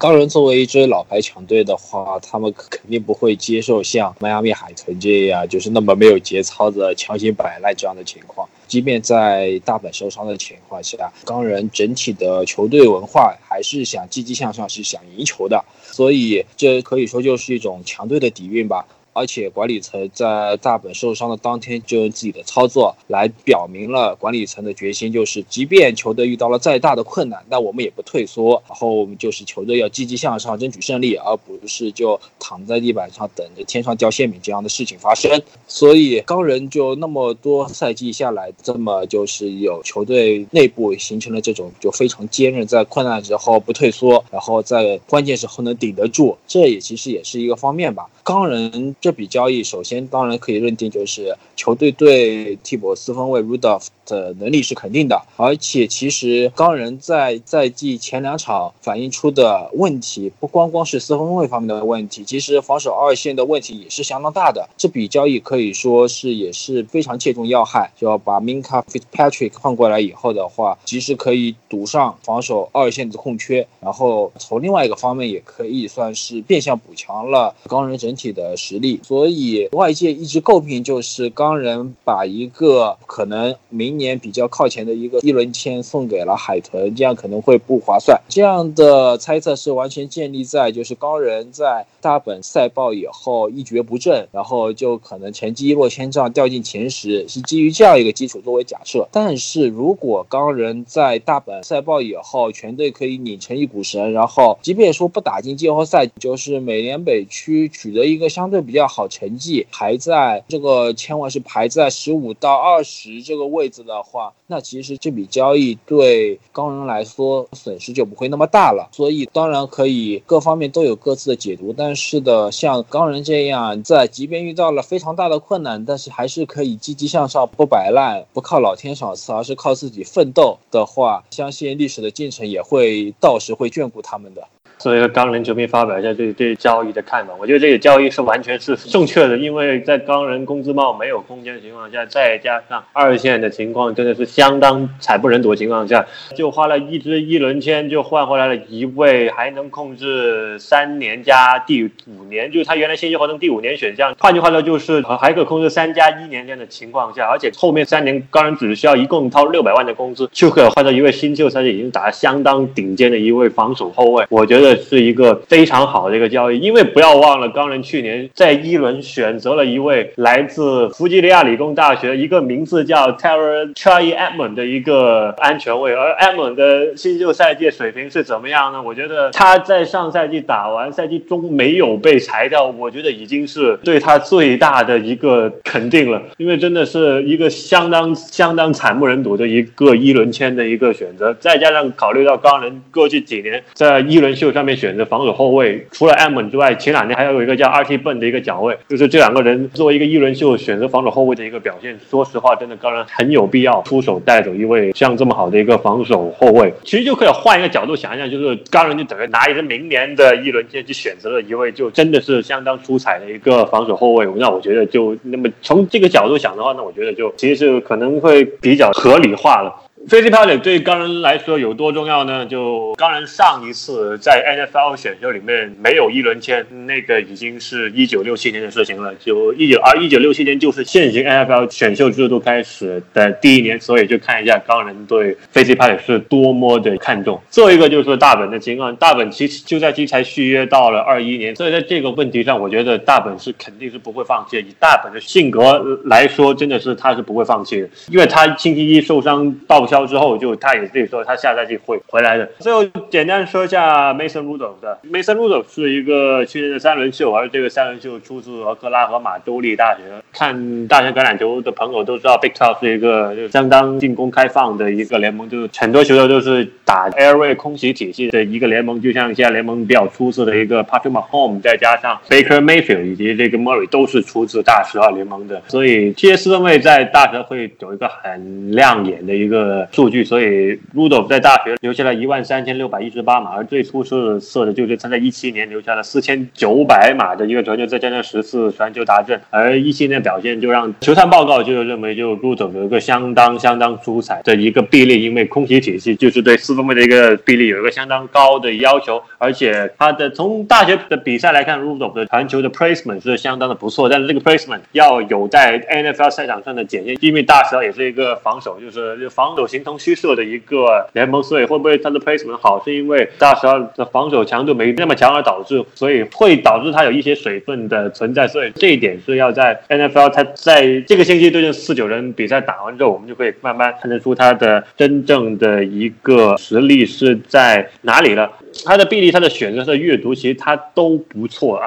钢人作为一支老牌强队的话，他们肯定不会接受像迈阿密海豚这样就是那么没有节操的强行摆烂这样的情况。即便在大本受伤的情况下，钢人整体的球队文化还是想积极向上，是想赢球的。所以这可以说就是一种强队的底蕴吧。而且管理层在大本受伤的当天就用自己的操作来表明了管理层的决心，就是即便球队遇到了再大的困难，那我们也不退缩。然后我们就是球队要积极向上，争取胜利，而不是就躺在地板上等着天上掉馅饼这样的事情发生。所以高人就那么多赛季下来，这么就是有球队内部形成了这种就非常坚韧，在困难之后不退缩，然后在关键时候能顶得住，这也其实也是一个方面吧。钢人这笔交易，首先当然可以认定就是球队对替补四分卫 Rudolph 的能力是肯定的，而且其实钢人在赛季前两场反映出的问题，不光光是四分卫方面的问题，其实防守二线的问题也是相当大的。这笔交易可以说是也是非常切中要害，就要把 Minka Fitzpatrick 换过来以后的话，其实可以堵上防守二线的空缺，然后从另外一个方面也可以算是变相补强了钢人整。体体的实力，所以外界一直诟病，就是钢人把一个可能明年比较靠前的一个一轮签送给了海豚，这样可能会不划算。这样的猜测是完全建立在就是钢人在大本赛爆以后一蹶不振，然后就可能成绩一落千丈，掉进前十，是基于这样一个基础作为假设。但是如果钢人在大本赛爆以后，全队可以拧成一股绳，然后即便说不打进季后赛，就是美联北区取得。得一个相对比较好成绩，排在这个千万是排在十五到二十这个位置的话，那其实这笔交易对钢人来说损失就不会那么大了。所以当然可以各方面都有各自的解读，但是的像钢人这样，在即便遇到了非常大的困难，但是还是可以积极向上，不摆烂，不靠老天赏赐，而是靠自己奋斗的话，相信历史的进程也会到时会眷顾他们的。作为一个钢人球迷，发表一下对对交易的看法。我觉得这个交易是完全是正确的，因为在钢人工资帽没有空间的情况下，再加上二线的情况真的是相当惨不忍睹的情况下，就花了一支一轮签就换回来了一位还能控制三年加第五年，就是他原来信息合同第五年选项。换句话说，就是还可控制三加一年这样的情况下，而且后面三年钢人只需要一共掏六百万的工资，就可以换到一位新秀赛季已经打相当顶尖的一位防守后卫。我觉得。这是一个非常好的一个交易，因为不要忘了，钢人去年在一轮选择了一位来自弗吉尼亚理工大学一个名字叫 Terry Charlie Edmond 的一个安全卫，而 Edmond 的新秀赛季水平是怎么样呢？我觉得他在上赛季打完赛季中没有被裁掉，我觉得已经是对他最大的一个肯定了，因为真的是一个相当相当惨不忍睹的一个一轮签的一个选择，再加上考虑到钢人过去几年在一轮秀上。上面选择防守后卫，除了艾蒙之外，前两年还有一个叫 RT 笨的一个脚位，就是这两个人作为一个一轮秀选择防守后卫的一个表现。说实话，真的高人很有必要出手带走一位像这么好的一个防守后卫。其实就可以换一个角度想一想，就是高人就等于拿一个明年的一轮签去选择了一位，就真的是相当出彩的一个防守后卫。那我觉得就那么从这个角度想的话，那我觉得就其实是可能会比较合理化了。飞机 pilot 对钢人来说有多重要呢？就钢人上一次在 NFL 选秀里面没有一轮签，那个已经是一九六七年的事情了。就一九而一九六七年就是现行 NFL 选秀制度开始的第一年，所以就看一下钢人对飞机票是多么的看重。最后一个就是大本的情况，大本其实就在其才续约到了二一年，所以在这个问题上，我觉得大本是肯定是不会放弃。以大本的性格来说，真的是他是不会放弃的，因为他星期一受伤到。销之后，就他也自己说他下赛季会回来的。最后简单说一下 Mason Rudolph 的，Mason Rudolph 是一个去年的三轮秀，而这个三轮秀出自俄克拉荷马州立大学。看大学橄榄球的朋友都知道，Big 12是一个就相当进攻开放的一个联盟，就是很多球队都是打 Airway 空袭体系的一个联盟，就像现在联盟比较出色的一个 Patrick Mahomes，再加上 Baker Mayfield 以及这个 Murray 都是出自大十二联盟的，所以这些四分卫在大学会有一个很亮眼的一个数据。所以 Rudolph 在大学留下了一万三千六百一十八码，而最出色的就是他在一七年留下了四千九百码的一个传球，再加上十次传球达阵，而一七年表现就让球探报告就认为就 Rudolph 有一个相当相当出彩的一个臂力，因为空袭体系就是对四分卫的一个臂力有一个相当高的要求，而且他的从大学的比赛来看，Rudolph 的传球的 placement 是相当的不错，但是这个 placement 要有在 NFL 赛场上的检验，因为大学也是一个防守就是防守形同虚设的一个联盟，所以会不会他的 placement 好，是因为大学的防守强度没那么强而导致，所以会导致他有一些水分的存在，所以这一点是要在 NFL 他在这个星期对阵四九人比赛打完之后，我们就可以慢慢看得出他的真正的一个实力是在哪里了。他的臂力、他的选择、他的阅读，其实他都不错啊。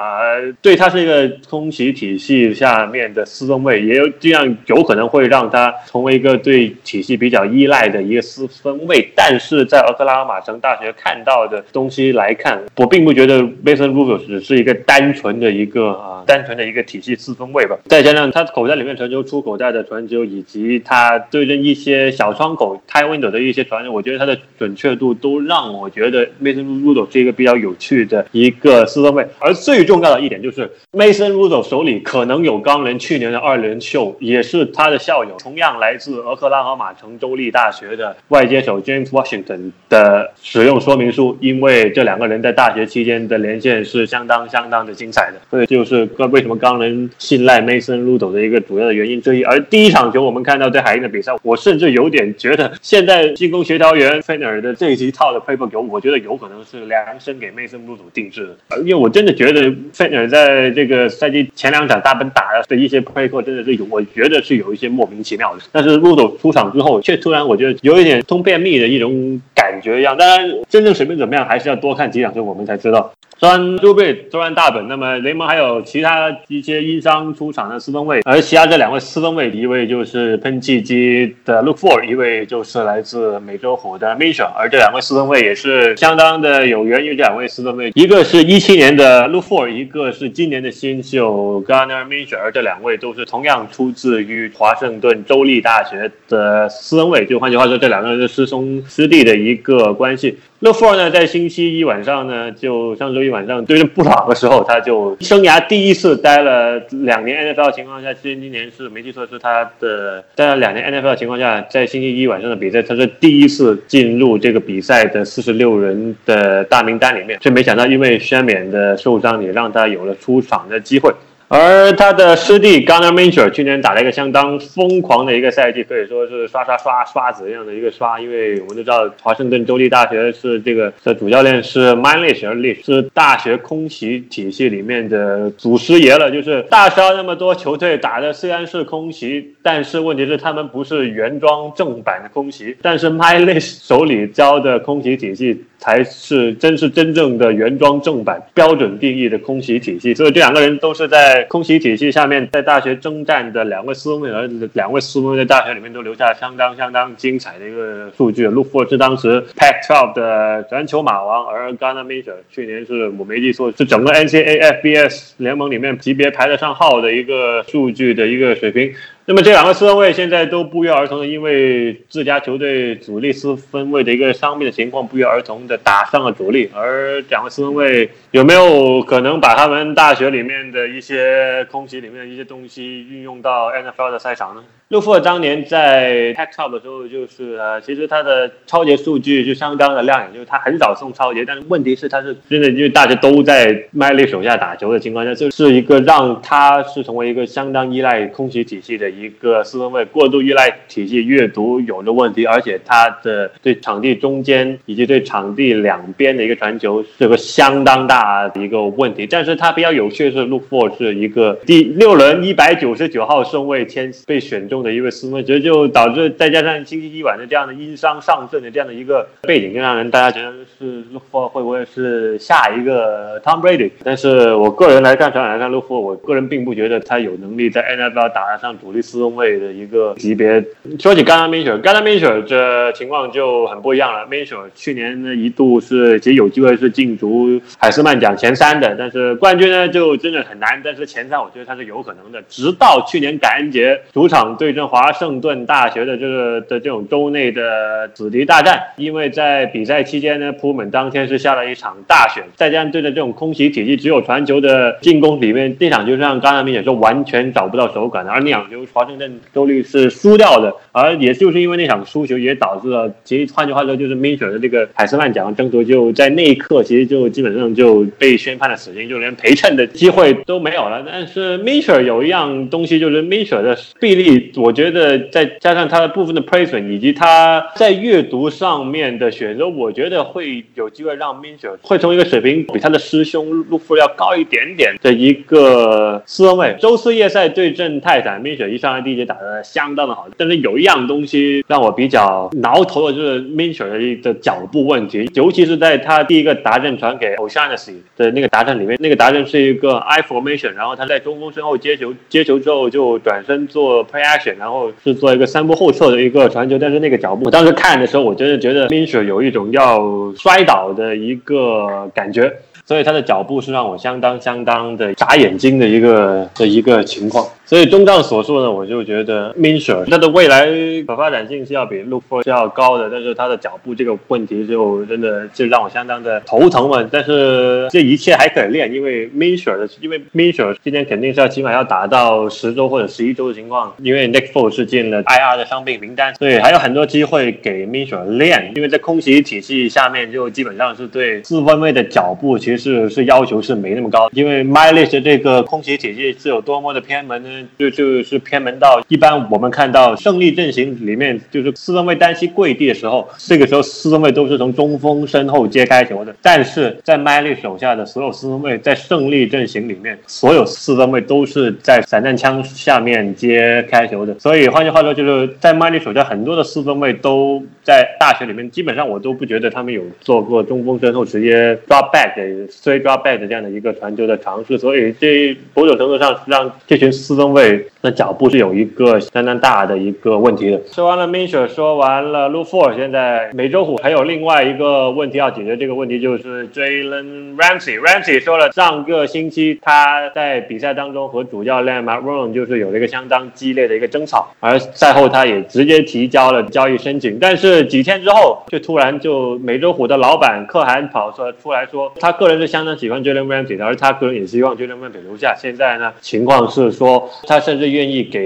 对他是一个空袭体系下面的四分卫，也有这样有可能会让他成为一个对体系比较依赖的一个四分卫。但是在俄克拉荷马城大学看到的东西来看，我并不觉得 Mason Rudolph 只是一个单纯的一个啊，单纯的一个体系四分卫吧。再加上他口袋里面传球、出口袋的传球，以及他对阵一些小窗口、开 window 的一些传球，我觉得他的准确度都让我觉得 Mason。Rudo 是一个比较有趣的一个四分卫，而最重要的一点就是 Mason Rudol 手里可能有钢人去年的二轮秀，也是他的校友，同样来自俄克拉荷马城州立大学的外接手 James Washington 的使用说明书，因为这两个人在大学期间的连线是相当相当的精彩的，所以就是为什么钢人信赖 Mason Rudol 的一个主要的原因之一。而第一场球我们看到对海鹰的比赛，我甚至有点觉得现在进攻协调员 f e n e r 的这一套的 paper 球，我觉得有可能是。量身给梅森入主定制的，因为我真的觉得费尔在这个赛季前两场大本打的一些 play 真的是有，我觉得是有一些莫名其妙的。但是入主出场之后，却突然我觉得有一点通便秘的一种感觉一样。当然，真正水平怎么样，还是要多看几场球我们才知道。虽然都被突然大本，那么联盟还有其他一些因伤出场的四分卫，而其他这两位四分卫，一位就是喷气机的 Look For，一位就是来自美洲虎的 Misha，而这两位四分卫也是相当的有缘，因这两位四分卫，一个是一七年的 Look For，一个是今年的新秀 Garner Misha，而这两位都是同样出自于华盛顿州立大学的四分卫，就换句话说，这两个人是师兄师弟的一个关系。Look For 呢，在星期一晚上呢，就上周一晚上对阵布朗的时候，他就生涯第一次待了两年 NFL 情况下，今今年是没记错是他的待了两年 NFL 情况下，在星期一晚上的比赛，他是第一次进入这个比赛的四十六人的呃大名单里面，却没想到因为宣冕的受伤，也让他有了出场的机会。而他的师弟 Gunner m a n g e r 去年打了一个相当疯狂的一个赛季，可以说是刷刷刷刷子一样的一个刷。因为我们都知道华盛顿州立大学是这个的主教练是 Mylish，而 Lish 是大学空袭体系里面的祖师爷了。就是大杀那么多球队打的虽然是空袭，但是问题是他们不是原装正版的空袭。但是 Mylish 手里教的空袭体系才是真是真正的原装正版标准定义的空袭体系。所以这两个人都是在。空袭体系下面，在大学征战的两位斯文儿子，两位斯文在大学里面都留下相当相当精彩的一个数据。Look For 是当时 Pac-12 的传球马王，而 Gunnar Major 去年是我没记错，是整个 NCAA FBS 联盟里面级别排得上号的一个数据的一个水平。那么这两个四分卫现在都不约而同的，因为自家球队主力四分卫的一个伤病的情况，不约而同的打上了主力。而两个四分卫有没有可能把他们大学里面的一些空袭里面的一些东西运用到 NFL 的赛场呢？路夫当年在 Tech Top 的时候，就是呃，其实他的超节数据就相当的亮眼，就是他很少送超节，但是问题是他是真的，因为大家都在麦利手下打球的情况下，就是一个让他是成为一个相当依赖空袭体系的一个四分卫，过度依赖体系阅读有的问题，而且他的对场地中间以及对场地两边的一个传球是个相当大的一个问题。但是他比较有趣的是，路夫是一个第六轮一百九十九号顺位签被选中。的一位四分卫，其实就导致再加上星期一晚的这样的因伤上阵的这样的一个背景，就让人大家觉得是路夫会不会是下一个 Tom Brady？但是我个人来看，场来看路夫，我个人并不觉得他有能力在 NFL 打上主力四分卫的一个级别。说起 g a r n e r Minshew，Gardner Minshew 这情况就很不一样了。Minshew 去年呢一度是其实有机会是进足海斯曼奖前三的，但是冠军呢就真的很难。但是前三我觉得他是有可能的。直到去年感恩节主场对华盛顿大学的这个的这种周内的子弟大战，因为在比赛期间呢，普本当天是下了一场大雪，再加上对着这种空袭体系只有传球的进攻里面，那场就像刚才明姐说，完全找不到手感。而那场球华盛顿州立是输掉的，而也就是因为那场输球，也导致了其实换句话说，就是 MINS 的这个海斯曼奖争夺就在那一刻其实就基本上就被宣判了死刑，就连陪衬的机会都没有了。但是 MINS 有一样东西就是 MINS 的臂力，我觉得再加上他的部分的 placement 以及他在阅读上面的选择，我觉得会有机会让 Minshew 会从一个水平比他的师兄路夫要高一点点的一个四分卫。周四夜赛对阵泰坦，Minshew 一上来第一节打得相当的好，但是有一样东西让我比较挠头的就是 Minshew 的的脚步问题，尤其是在他第一个达阵传给 O'Shaughnessy 的那个达阵里面，那个达阵是一个 I formation，然后他在中锋身后接球，接球之后就转身做 play action，然后是做一个三步后撤的一个传球，但是那个脚步，我当时看的时候，我真的觉得 Minshew 有一种要摔倒的一个感觉。所以他的脚步是让我相当相当的眨眼睛的一个的一个情况。所以综上所述呢，我就觉得 Minshew 他的未来可发展性是要比 Look For 要高的，但是他的脚步这个问题就真的就让我相当的头疼嘛。但是这一切还可以练，因为 Minshew 的，因为 Minshew 今天肯定是要起码要打到十周或者十一周的情况，因为 Nick Foles 是进了 IR 的伤病名单，所以还有很多机会给 Minshew 练。因为在空袭体系下面，就基本上是对四分位的脚步其实是要求是没那么高，因为 Mileage 这个空袭体系是有多么的偏门呢？就就是偏门到一般我们看到胜利阵型里面，就是四分卫单膝跪地的时候，这个时候四分卫都是从中锋身后接开球的。但是在麦利手下的所有四分卫，在胜利阵型里面，所有四分卫都是在散弹枪下面接开球的。所以换句话说，就是在麦利手下很多的四分卫都在大学里面，基本上我都不觉得他们有做过中锋身后直接 drop back、straight drop back 这样的一个传球的尝试。所以这某种程度上让这群四分卫。那脚步是有一个相当大的一个问题的。说完了 minshe 说完了 l u f o r 现在美洲虎还有另外一个问题要解决，这个问题就是 Jalen Ramsey。Ramsey 说了，上个星期他在比赛当中和主教练 m a r o n 就是有了一个相当激烈的一个争吵，而赛后他也直接提交了交易申请。但是几天之后，就突然就美洲虎的老板可汗跑出出来说，他个人是相当喜欢 Jalen Ramsey 的，而他个人也希望 Jalen Ramsey 留下。现在呢，情况是说他甚至。愿意给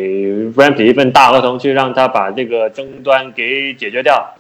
Ramsey 一份大合同，去让他把这个争端给解决掉。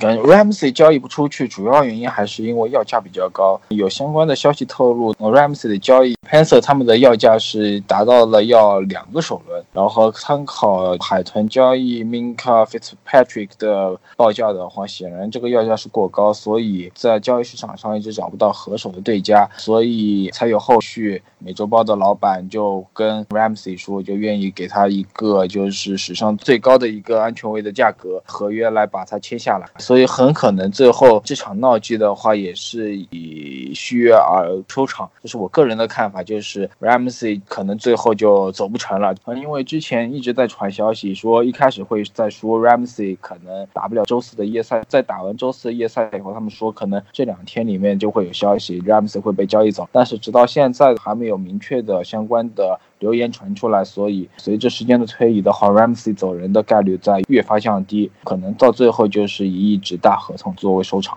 感觉 Ramsey 交易不出去，主要原因还是因为要价比较高。有相关的消息透露，Ramsey 的交易 p a n s e r 他们的要价是达到了要两个首轮。然后参考海豚交易 Minka Fitzpatrick 的报价的话，显然这个要价是过高，所以在交易市场上一直找不到合手的对家，所以才有后续。美洲豹的老板就跟 Ramsey 说，就愿意给他一个就是史上最高的一个安全位的价格合约来把他签下来。所以很可能最后这场闹剧的话，也是以续约而收场。这是我个人的看法，就是 Ramsey 可能最后就走不成了。因为之前一直在传消息说，一开始会在说 Ramsey 可能打不了周四的夜赛，在打完周四的夜赛以后，他们说可能这两天里面就会有消息，Ramsey 会被交易走。但是直到现在还没有有明确的相关的留言传出来，所以随着时间的推移的话，Ramsey 走人的概率在越发降低，可能到最后就是以一纸大合同作为收场。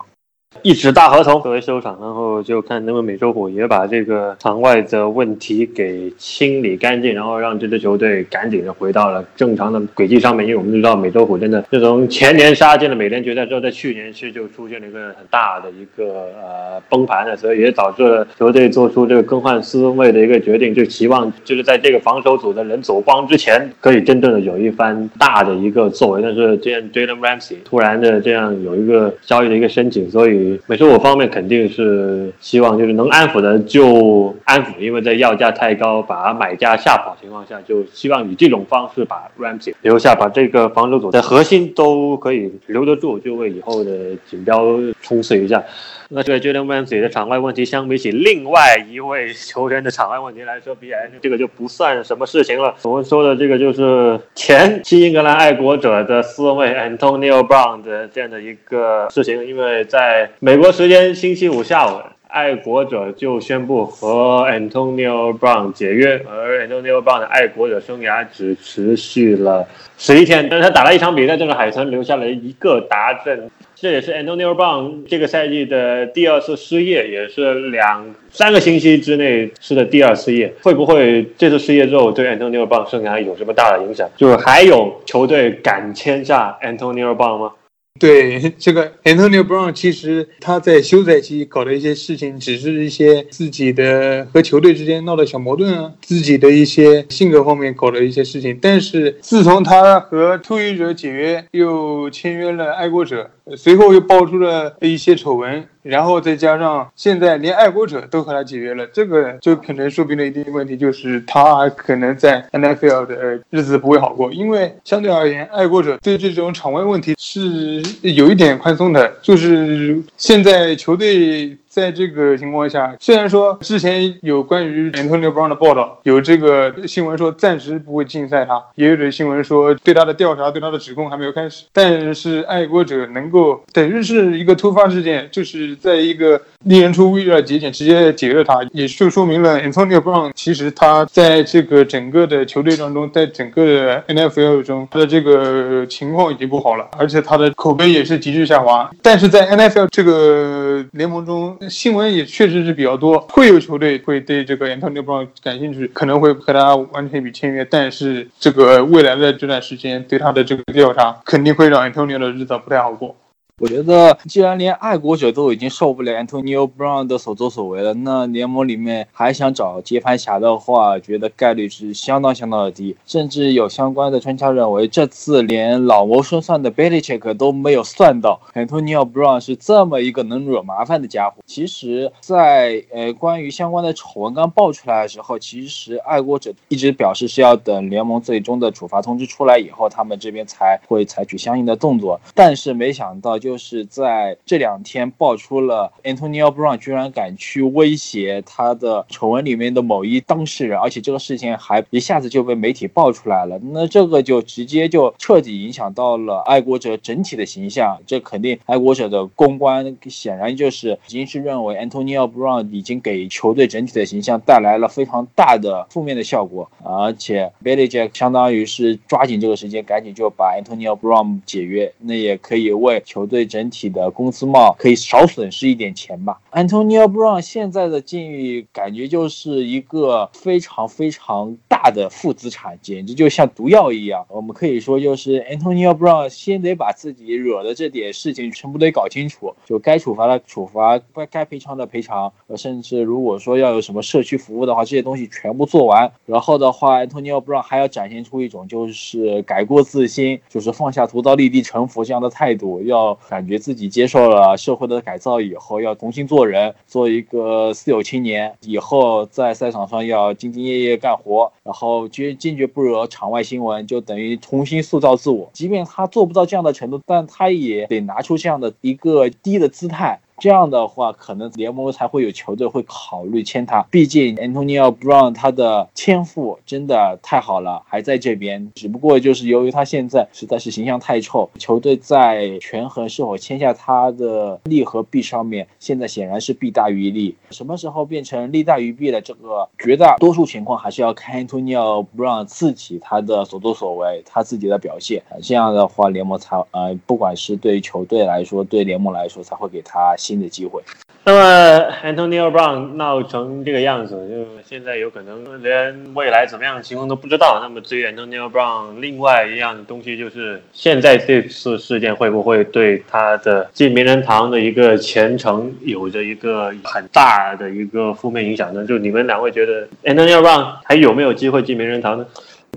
一纸大合同作为收场，然后就看能不能美洲虎也把这个场外的问题给清理干净，然后让这支球队赶紧的回到了正常的轨迹上面。因为我们知道美洲虎真的自从前年杀进了美联决赛之后，在去年是就出现了一个很大的一个呃崩盘的，所以也导致了球队做出这个更换四分卫的一个决定，就期望就是在这个防守组的人走光之前，可以真正的有一番大的一个作为。但是这样 Jalen Ramsey 突然的这样有一个交易的一个申请，所以。美术方面肯定是希望就是能安抚的就安抚，因为在要价太高把买家吓跑情况下，就希望以这种方式把 Ramsey 留下，把这个防守组的核心都可以留得住，就为以后的锦标冲刺一下。那这个 Jalen Ramsey 的场外问题，相比起另外一位球员的场外问题来说，比这个就不算什么事情了。我们说的这个就是前新英格兰爱国者的四位 Antonio Brown 的这样的一个事情，因为在美国时间星期五下午。爱国者就宣布和 Antonio Brown 解约，而 Antonio Brown 的爱国者生涯只持续了十一天，但是他打了一场比赛，就是海豚留下了一个达阵，这也是 Antonio Brown 这个赛季的第二次失业，也是两三个星期之内失的第二次失业。会不会这次失业之后对 Antonio Brown 生涯有什么大的影响？就是还有球队敢签下 Antonio Brown 吗？对这个 Antonio Brown，其实他在休赛期搞的一些事情，只是一些自己的和球队之间闹的小矛盾啊，自己的一些性格方面搞的一些事情。但是自从他和突袭者解约，又签约了爱国者，随后又爆出了一些丑闻。然后再加上现在连爱国者都和他解约了，这个就可能说明了一定问题，就是他可能在 NFL 的日子不会好过。因为相对而言，爱国者对这种场外问题是有一点宽松的，就是现在球队。在这个情况下，虽然说之前有关于 Antonio Brown 的报道，有这个新闻说暂时不会禁赛他，也有的新闻说对他的调查、对他的指控还没有开始。但是爱国者能够等于是一个突发事件，就是在一个令人出乎意料的节点直接解约他，也就说明了 Antonio Brown 其实他在这个整个的球队当中，在整个的 NFL 中他的这个情况已经不好了，而且他的口碑也是急剧下滑。但是在 NFL 这个联盟中，新闻也确实是比较多，会有球队会对这个 Antonio Brown 感兴趣，可能会和他完成一笔签约。但是这个未来的这段时间对他的这个调查，肯定会让 Antonio 的日子不太好过。我觉得，既然连爱国者都已经受不了 Antonio Brown 的所作所为了，那联盟里面还想找接盘侠的话，觉得概率是相当相当的低。甚至有相关的专家认为，这次连老谋深算的 Belichick 都没有算到 Antonio Brown 是这么一个能惹麻烦的家伙。其实，在呃关于相关的丑闻刚爆出来的时候，其实爱国者一直表示是要等联盟最终的处罚通知出来以后，他们这边才会采取相应的动作。但是没想到。就是在这两天爆出了 Antonio Brown 居然敢去威胁他的丑闻里面的某一当事人，而且这个事情还一下子就被媒体爆出来了。那这个就直接就彻底影响到了爱国者整体的形象。这肯定爱国者的公关显然就是已经是认为 Antonio Brown 已经给球队整体的形象带来了非常大的负面的效果，而且 Billy Jack 相当于是抓紧这个时间，赶紧就把 Antonio Brown 解约，那也可以为球队。对整体的工资帽可以少损失一点钱吧。Antonio Brown 现在的境遇感觉就是一个非常非常大的负资产，简直就像毒药一样。我们可以说，就是 Antonio Brown 先得把自己惹的这点事情全部得搞清楚，就该处罚的处罚，该该赔偿的赔偿，甚至如果说要有什么社区服务的话，这些东西全部做完。然后的话，Antonio Brown 还要展现出一种就是改过自新，就是放下屠刀立地成佛这样的态度，要。感觉自己接受了社会的改造以后，要重新做人，做一个私有青年。以后在赛场上要兢兢业业干活，然后坚坚决不惹场外新闻，就等于重新塑造自我。即便他做不到这样的程度，但他也得拿出这样的一个低的姿态。这样的话，可能联盟才会有球队会考虑签他。毕竟 Antonio Brown 他的天赋真的太好了，还在这边。只不过就是由于他现在实在是形象太臭，球队在权衡是否签下他的利和弊上面，现在显然是弊大于利。什么时候变成利大于弊的？这个绝大多数情况还是要看 Antonio Brown 自己他的所作所为，他自己的表现。这样的话，联盟才呃，不管是对于球队来说，对联盟来说，才会给他。新的机会。那么，Antonio Brown 闹成这个样子，就现在有可能连未来怎么样的情况都不知道。那么，至于 Antonio Brown 另外一样东西，就是现在这次事件会不会对他的进名人堂的一个前程有着一个很大的一个负面影响呢？就你们两位觉得 Antonio Brown 还有没有机会进名人堂呢？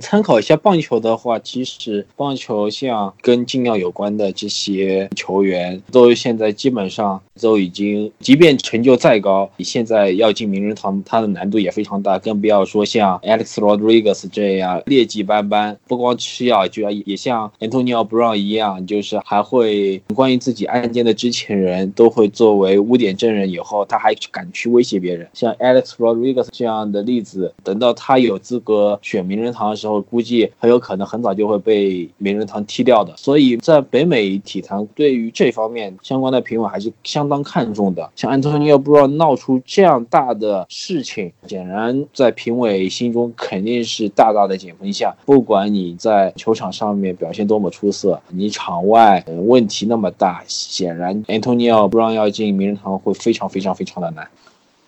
参考一下棒球的话，其实棒球像跟禁药有关的这些球员，都现在基本上都已经，即便成就再高，现在要进名人堂，它的难度也非常大，更不要说像 Alex Rodriguez 这样劣迹斑斑，不光吃药，就要也像 Antonio Brown 一样，就是还会关于自己案件的知情人都会作为污点证人，以后他还敢去威胁别人，像 Alex Rodriguez 这样的例子，等到他有资格选名人堂的时候，估计很有可能很早就会被名人堂踢掉的。所以在北美体坛对于这方面相关的评委还是相当看重的。像安东尼奥布朗闹出这样大的事情，显然在评委心中肯定是大大的减分项。不管你在球场上面表现多么出色，你场外问题那么大，显然安东尼奥布朗要进名人堂会非常非常非常的难。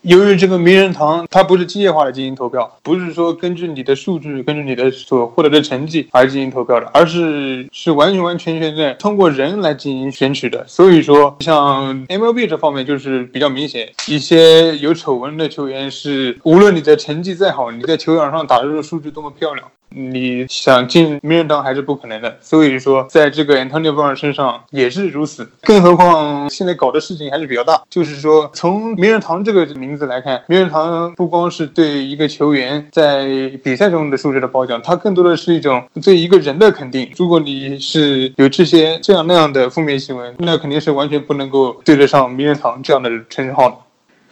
由于这个名人堂它不是机械化的进行投票，不是说根据你的数据、根据你的所获得的成绩而进行投票的，而是是完全完全全的通过人来进行选取的。所以说，像 MLB 这方面就是比较明显，一些有丑闻的球员是，无论你的成绩再好，你在球场上打出的数据多么漂亮。你想进名人堂还是不可能的，所以说在这个 Antonio Brown 身上也是如此。更何况现在搞的事情还是比较大，就是说从名人堂这个名名字来看，名人堂不光是对一个球员在比赛中的素质的褒奖，它更多的是一种对一个人的肯定。如果你是有这些这样那样的负面新闻，那肯定是完全不能够对得上名人堂这样的称号的。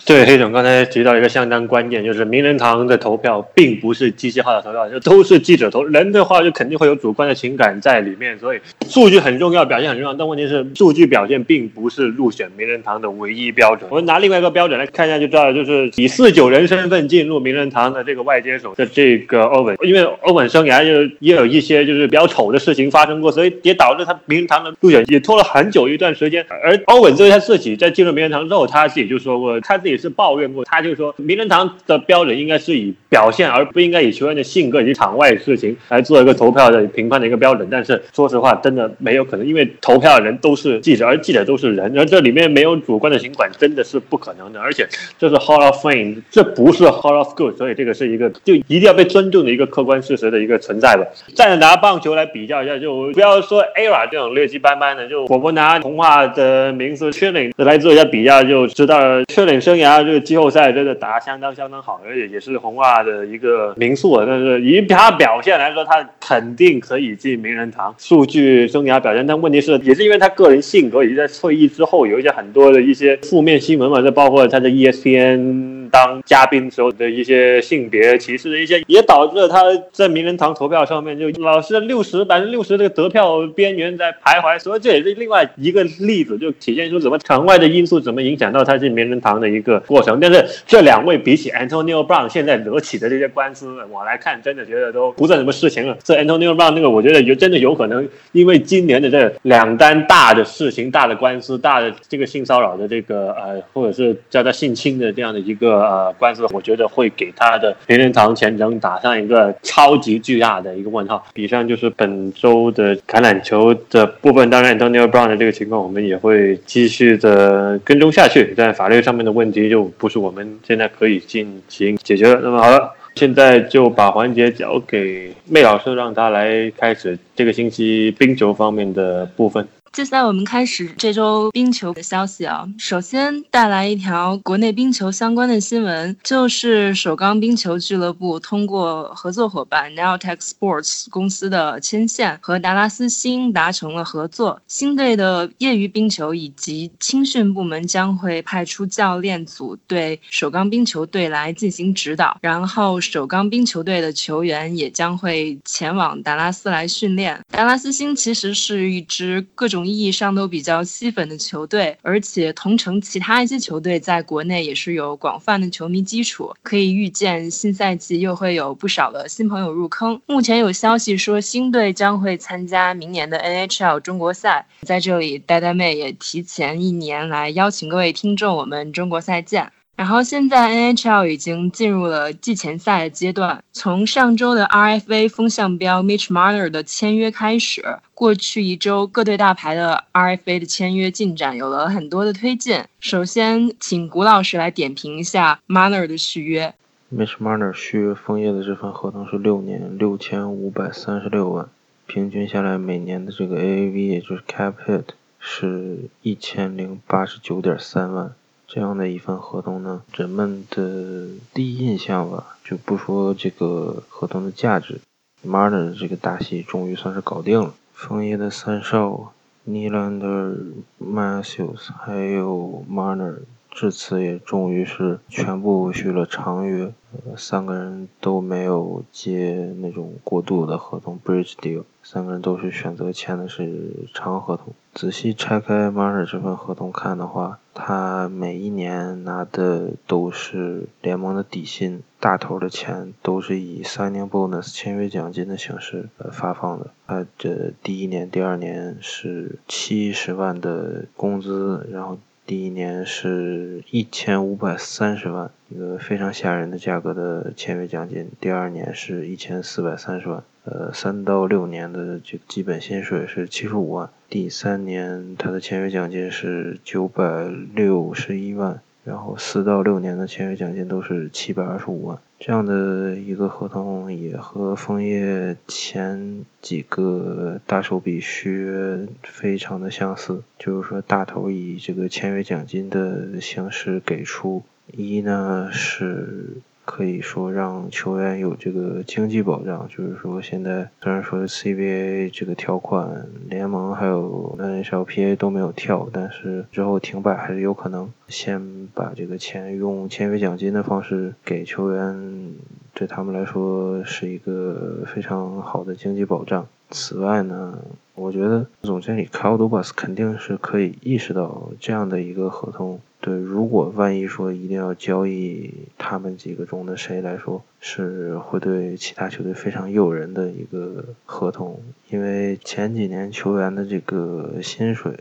对，黑总刚才提到一个相当关键，就是名人堂的投票并不是机械化的投票，就都是记者投。人的话就肯定会有主观的情感在里面，所以数据很重要，表现很重要。但问题是，数据表现并不是入选名人堂的唯一标准。我们拿另外一个标准来看一下就知道了，就是以四九人身份进入名人堂的这个外接手的这个欧文，因为欧文生涯就也有一些就是比较丑的事情发生过，所以也导致他名人堂的入选也拖了很久一段时间。而欧文作为他自己在进入名人堂之后，他自己就说过，他自己。是抱怨过，他就说名人堂的标准应该是以表现，而不应该以球员的性格以及场外事情来做一个投票的评判的一个标准。但是说实话，真的没有可能，因为投票的人都是记者，而记者都是人，而这里面没有主观的情感，真的是不可能的。而且这是 Hall of Fame，这不是 Hall of Good，所以这个是一个就一定要被尊重的一个客观事实的一个存在吧。再拿棒球来比较一下，就不要说 ERA 这种劣迹斑斑的，就我们拿童话的名字 Chilling 来做一下比较，就知道 Chilling 生生涯。这个季后赛真的打相当相当好，而且也是红袜的一个名宿啊。但是以他表现来说，他肯定可以进名人堂。数据生涯表现，但问题是，也是因为他个人性格，以及在退役之后有一些很多的一些负面新闻嘛。这包括他在 ESPN 当嘉宾时候的一些性别歧视的一些，也导致了他在名人堂投票上面就老是六十百分之六十这个得票边缘在徘徊。所以这也是另外一个例子，就体现出怎么场外的因素怎么影响到他进名人堂的一个。个过程，但是这两位比起 Antonio Brown 现在惹起的这些官司，我来看，真的觉得都不算什么事情了。这 Antonio Brown 那个，我觉得有真的有可能，因为今年的这两单大的事情、大的官司、大的这个性骚扰的这个呃，或者是叫他性侵的这样的一个呃官司，我觉得会给他的名人堂前程打上一个超级巨大的一个问号。以上就是本周的橄榄球的部分。当然，Antonio Brown 的这个情况，我们也会继续的跟踪下去，在法律上面的问题就。就不是我们现在可以进行解决的。那么好了，现在就把环节交给妹老师，让他来开始这个星期冰球方面的部分。接下来我们开始这周冰球的消息啊。首先带来一条国内冰球相关的新闻，就是首钢冰球俱乐部通过合作伙伴 Nowtech Sports 公司的牵线，和达拉斯星达成了合作。星队的业余冰球以及青训部门将会派出教练组对首钢冰球队来进行指导，然后首钢冰球队的球员也将会前往达拉斯来训练。达拉斯星其实是一支各种。从意义上都比较吸粉的球队，而且同城其他一些球队在国内也是有广泛的球迷基础，可以预见新赛季又会有不少的新朋友入坑。目前有消息说新队将会参加明年的 NHL 中国赛，在这里呆呆妹也提前一年来邀请各位听众，我们中国赛见。然后现在 NHL 已经进入了季前赛阶段。从上周的 RFA 风向标 Mitch Marner 的签约开始，过去一周各队大牌的 RFA 的签约进展有了很多的推进。首先，请古老师来点评一下 Marner 的续约。Mitch Marner 续约枫叶的这份合同是六年六千五百三十六万，平均下来每年的这个 AAV 也就是 Cap Hit 是一千零八十九点三万。这样的一份合同呢，人们的第一印象吧，就不说这个合同的价值，Marner 这个大戏终于算是搞定了。枫叶的三少 n e l a n d e r Matthews，还有 Marner。至此也终于是全部续了长约，呃，三个人都没有接那种过渡的合同 （bridge deal），三个人都是选择签的是长合同。仔细拆开 m a r 这份合同看的话，他每一年拿的都是联盟的底薪，大头的钱都是以 signing bonus 签约奖金的形式呃发放的。他这第一年、第二年是七十万的工资，然后。第一年是一千五百三十万，一个非常吓人的价格的签约奖金。第二年是一千四百三十万，呃，三到六年的这个基本薪水是七十五万。第三年他的签约奖金是九百六十一万。然后四到六年的签约奖金都是七百二十五万，这样的一个合同也和枫叶前几个大手笔续约非常的相似，就是说大头以这个签约奖金的形式给出，一呢是。可以说让球员有这个经济保障，就是说现在虽然说 CBA 这个条款联盟还有 NHLPA 都没有跳，但是之后停摆还是有可能。先把这个钱用签约奖金的方式给球员，对他们来说是一个非常好的经济保障。此外呢，我觉得总经理 c a l d u b a s 肯定是可以意识到这样的一个合同。对，如果万一说一定要交易他们几个中的谁来说，是会对其他球队非常诱人的一个合同，因为前几年球员的这个薪水，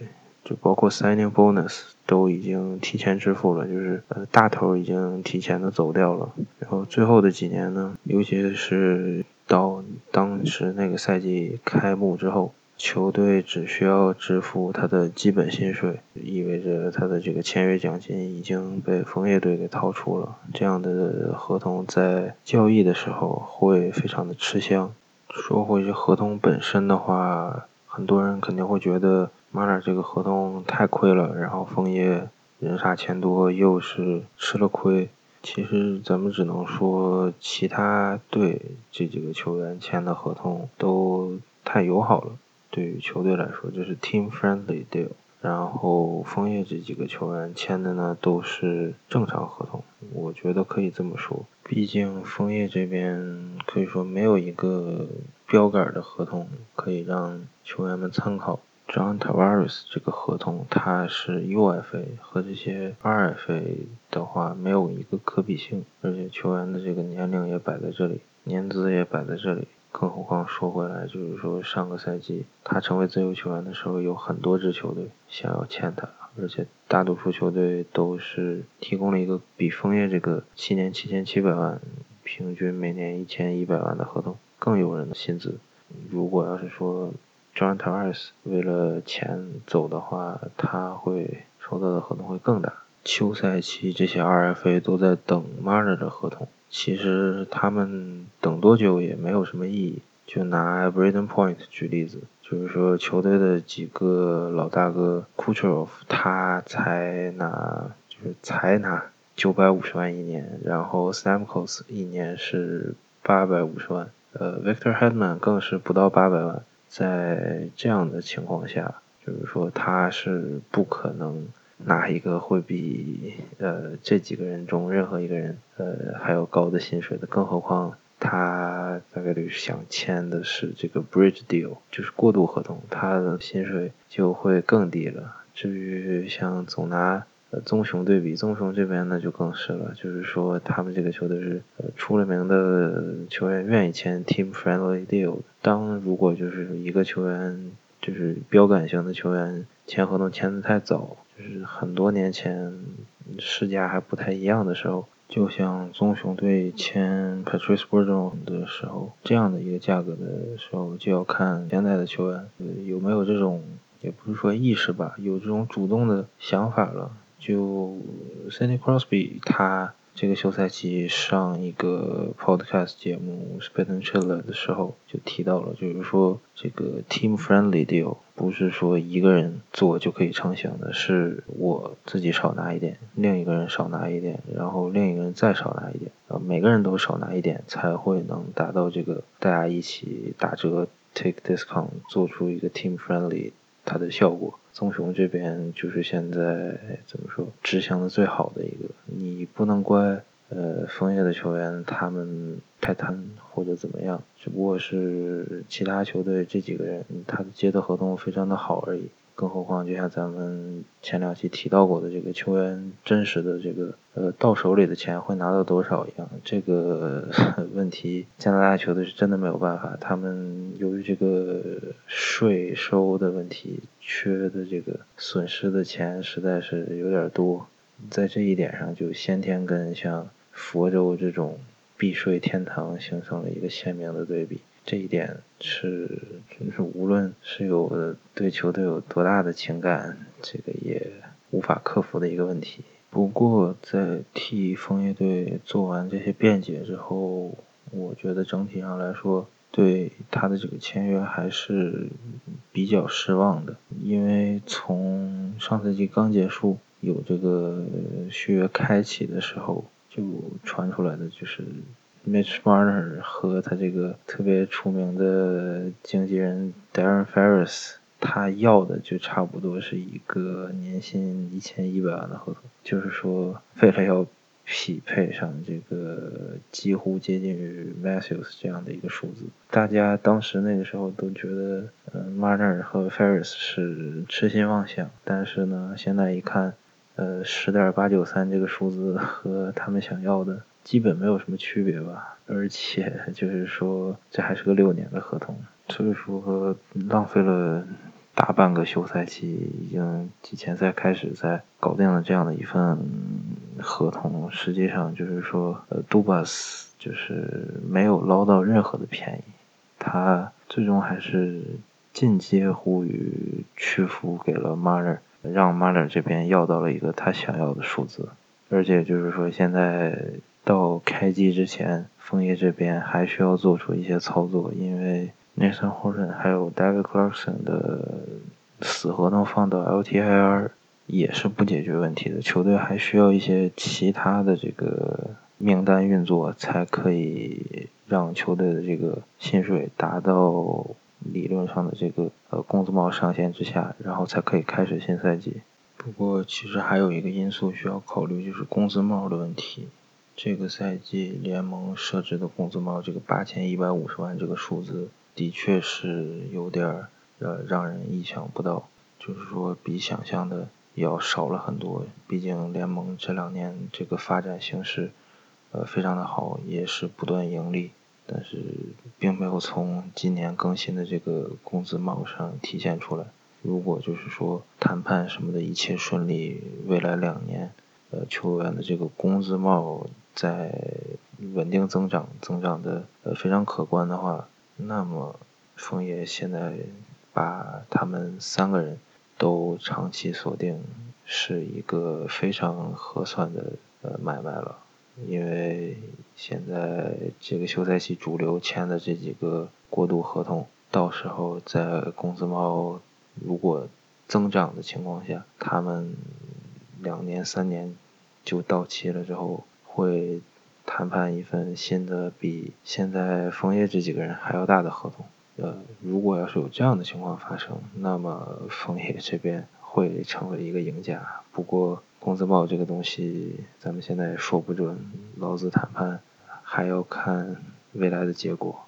就包括 signing bonus 都已经提前支付了，就是呃大头已经提前的走掉了，然后最后的几年呢，尤其是到当时那个赛季开幕之后。球队只需要支付他的基本薪水，意味着他的这个签约奖金已经被枫叶队给掏出了。这样的合同在交易的时候会非常的吃香。说回这合同本身的话，很多人肯定会觉得马尔这个合同太亏了，然后枫叶人傻钱多又是吃了亏。其实咱们只能说，其他队这几个球员签的合同都太友好了。对于球队来说，这是 team friendly deal。然后枫叶这几个球员签的呢，都是正常合同。我觉得可以这么说，毕竟枫叶这边可以说没有一个标杆的合同可以让球员们参考。John Tavares 这个合同，他是 UFA 和这些 RFA 的话没有一个可比性，而且球员的这个年龄也摆在这里，年资也摆在这里。更何况说回来，就是说上个赛季他成为自由球员的时候，有很多支球队想要签他，而且大多数球队都是提供了一个比枫叶这个七年七千七百万，平均每年一千一百万的合同更诱人的薪资。如果要是说 John Tavares 为了钱走的话，他会收到的合同会更大。休赛期这些 RFA 都在等 Marner 的合同。其实他们等多久也没有什么意义。就拿 Braden Point 举例子，就是说球队的几个老大哥 Kucherov，他才拿就是才拿九百五十万一年，然后 Stamkos 一年是八百五十万，呃，Victor Hedman 更是不到八百万。在这样的情况下，就是说他是不可能。哪一个会比呃这几个人中任何一个人呃还要高的薪水的？更何况他大概率想签的是这个 bridge deal，就是过渡合同，他的薪水就会更低了。至于像总拿呃棕熊对比，棕熊这边呢就更是了，就是说他们这个球队是呃出了名的球员愿意签 team friendly deal。当如果就是一个球员就是标杆型的球员签合同签的太早。就是很多年前，世家还不太一样的时候，就像棕熊队签 Patrice Bergeron 的时候，这样的一个价格的时候，就要看现在的球员有没有这种，也不是说意识吧，有这种主动的想法了。就 Cindy Crosby，他这个休赛期上一个 podcast 节目 Spit and Chill 的时候就提到了，就是说这个 team friendly deal 不是说一个人做就可以成型的，是我自己少拿一点，另一个人少拿一点，然后另一个人再少拿一点，呃，每个人都少拿一点，才会能达到这个大家一起打折 take discount 做出一个 team friendly 它的效果。棕熊这边就是现在怎么说执行的最好的一个，你不能怪呃枫叶的球员他们太贪或者怎么样，只不过是其他球队这几个人他接的合同非常的好而已。更何况，就像咱们前两期提到过的，这个球员真实的这个呃到手里的钱会拿到多少一样，这个 问题加拿大球队是真的没有办法。他们由于这个税收的问题，缺的这个损失的钱实在是有点多，在这一点上就先天跟像佛州这种避税天堂形成了一个鲜明的对比。这一点是，就是无论是有对球队有多大的情感，这个也无法克服的一个问题。不过，在替枫叶队做完这些辩解之后，我觉得整体上来说，对他的这个签约还是比较失望的。因为从上赛季刚结束，有这个续约开启的时候，就传出来的就是。Mitch Marner 和他这个特别出名的经纪人 Darren Ferris，他要的就差不多是一个年薪一千一百万的合同，就是说为了要匹配上这个几乎接近于 Matthews 这样的一个数字，大家当时那个时候都觉得，嗯，Marner 和 Ferris 是痴心妄想，但是呢，现在一看，呃，十点八九三这个数字和他们想要的。基本没有什么区别吧，而且就是说这还是个六年的合同，所以说浪费了大半个休赛期，已经季前赛开始在搞定了这样的一份合同，实际上就是说，呃，杜巴斯就是没有捞到任何的便宜，他最终还是进阶乎于屈服给了马勒，让马勒这边要到了一个他想要的数字，而且就是说现在。到开机之前，枫叶这边还需要做出一些操作，因为 Nathan Horton 还有 David Clarkson 的死合同放到 LTIR 也是不解决问题的。球队还需要一些其他的这个名单运作，才可以让球队的这个薪水达到理论上的这个呃工资帽上限之下，然后才可以开始新赛季。不过，其实还有一个因素需要考虑，就是工资帽的问题。这个赛季联盟设置的工资帽，这个八千一百五十万这个数字，的确是有点儿呃让人意想不到，就是说比想象的要少了很多。毕竟联盟这两年这个发展形势呃非常的好，也是不断盈利，但是并没有从今年更新的这个工资帽上体现出来。如果就是说谈判什么的一切顺利，未来两年呃球员的这个工资帽。在稳定增长，增长的呃非常可观的话，那么枫叶现在把他们三个人都长期锁定，是一个非常合算的呃买卖了。因为现在这个休赛期主流签的这几个过渡合同，到时候在工资帽如果增长的情况下，他们两年三年就到期了之后。会谈判一份新的比现在枫叶这几个人还要大的合同。呃，如果要是有这样的情况发生，那么枫叶这边会成为一个赢家。不过工资帽这个东西，咱们现在也说不准，劳资谈判还要看未来的结果。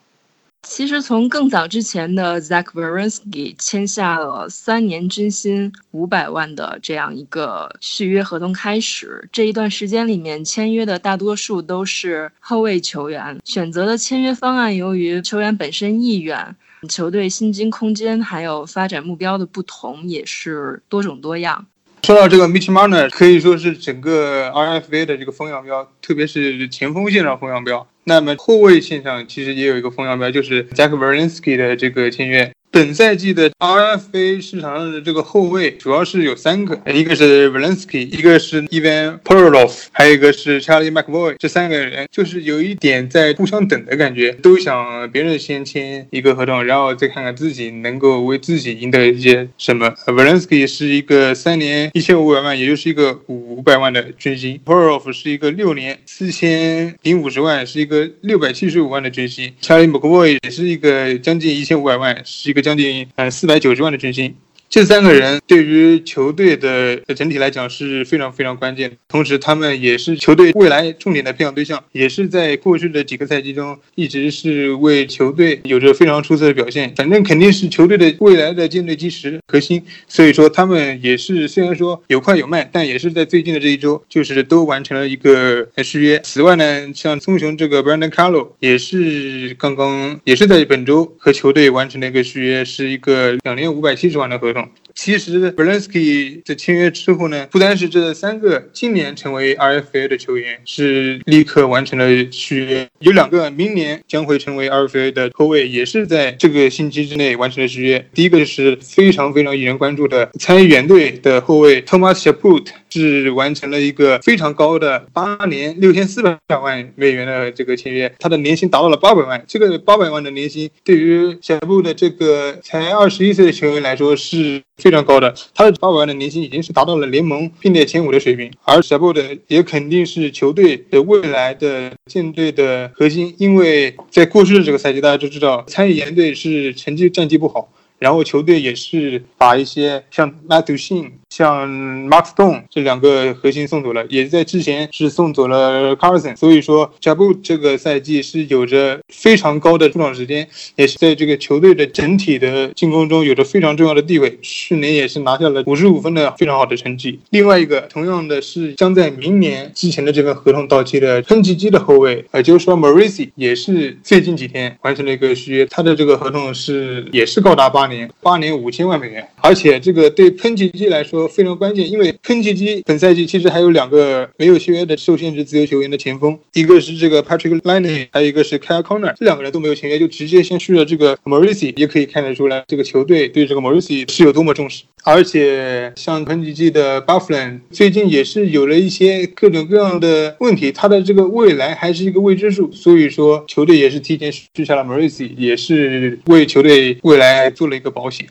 其实从更早之前的 Zach Werenski 签下了三年真薪五百万的这样一个续约合同开始，这一段时间里面签约的大多数都是后卫球员，选择的签约方案由于球员本身意愿、球队薪金空间还有发展目标的不同，也是多种多样。说到这个 Mitch Marner，可以说是整个 RFA 的这个风向标，特别是前锋线上风向标。那么后卫线上其实也有一个风向标，就是 Jack Verinsky 的这个签约。本赛季的 RFA 市场上的这个后卫主要是有三个，一个是 Valensky，一个是 Ivan Perlov，还有一个是 Charlie McVoy。这三个人就是有一点在互相等的感觉，都想别人先签一个合同，然后再看看自己能够为自己赢得一些什么。Valensky 是一个三年一千五百万，也就是一个五百万的军薪；Perlov 是一个六年四千零五十万，是一个六百七十五万的军薪；Charlie McVoy 也是一个将近一千五百万，是一个。将近呃四百九十万的军心。这三个人对于球队的整体来讲是非常非常关键，同时他们也是球队未来重点的培养对象，也是在过去的几个赛季中一直是为球队有着非常出色的表现。反正肯定是球队的未来的舰队基石核心，所以说他们也是虽然说有快有慢，但也是在最近的这一周就是都完成了一个续约。此外呢，像棕熊这个 Brandon Carlo 也是刚刚也是在本周和球队完成了一个续约，是一个两年五百七十万的合同。其实 b e l e n s k y 的签约之后呢，不单是这三个今年成为 RFA 的球员是立刻完成了续约，有两个明年将会成为 RFA 的后卫，也是在这个星期之内完成了续约。第一个就是非常非常引人关注的参议员队的后卫 Thomas Chaput。是完成了一个非常高的八年六千四百万美元的这个签约，他的年薪达到了八百万。这个八百万的年薪对于小布的这个才二十一岁的球员来说是非常高的。他的八百万的年薪已经是达到了联盟并列前五的水平，而小布的也肯定是球队的未来的舰队的核心，因为在过去的这个赛季，大家都知道参议员队是成绩战绩不好。然后球队也是把一些像麦迪逊、像 Mark Stone 这两个核心送走了，也在之前是送走了 Carson。所以说 j a b u 这个赛季是有着非常高的出场时间，也是在这个球队的整体的进攻中有着非常重要的地位。去年也是拿下了五十五分的非常好的成绩。另外一个同样的是将在明年之前的这份合同到期的喷气机的后卫，呃，就是说 Morrissey 也是最近几天完成了一个续约，他的这个合同是也是高达八。年八年五千万美元，而且这个对喷气机来说非常关键，因为喷气机本赛季其实还有两个没有签约的受限制自由球员的前锋，一个是这个 Patrick Liney，还有一个是 Kyle Connor，这两个人都没有签约，就直接先续了这个 Morrissey，也可以看得出来这个球队对这个 Morrissey 是有多么重视。而且像喷气机的 Bufflin 最近也是有了一些各种各样的问题，他的这个未来还是一个未知数，所以说球队也是提前续下了 Morrissey，也是为球队未来做了。一个保险。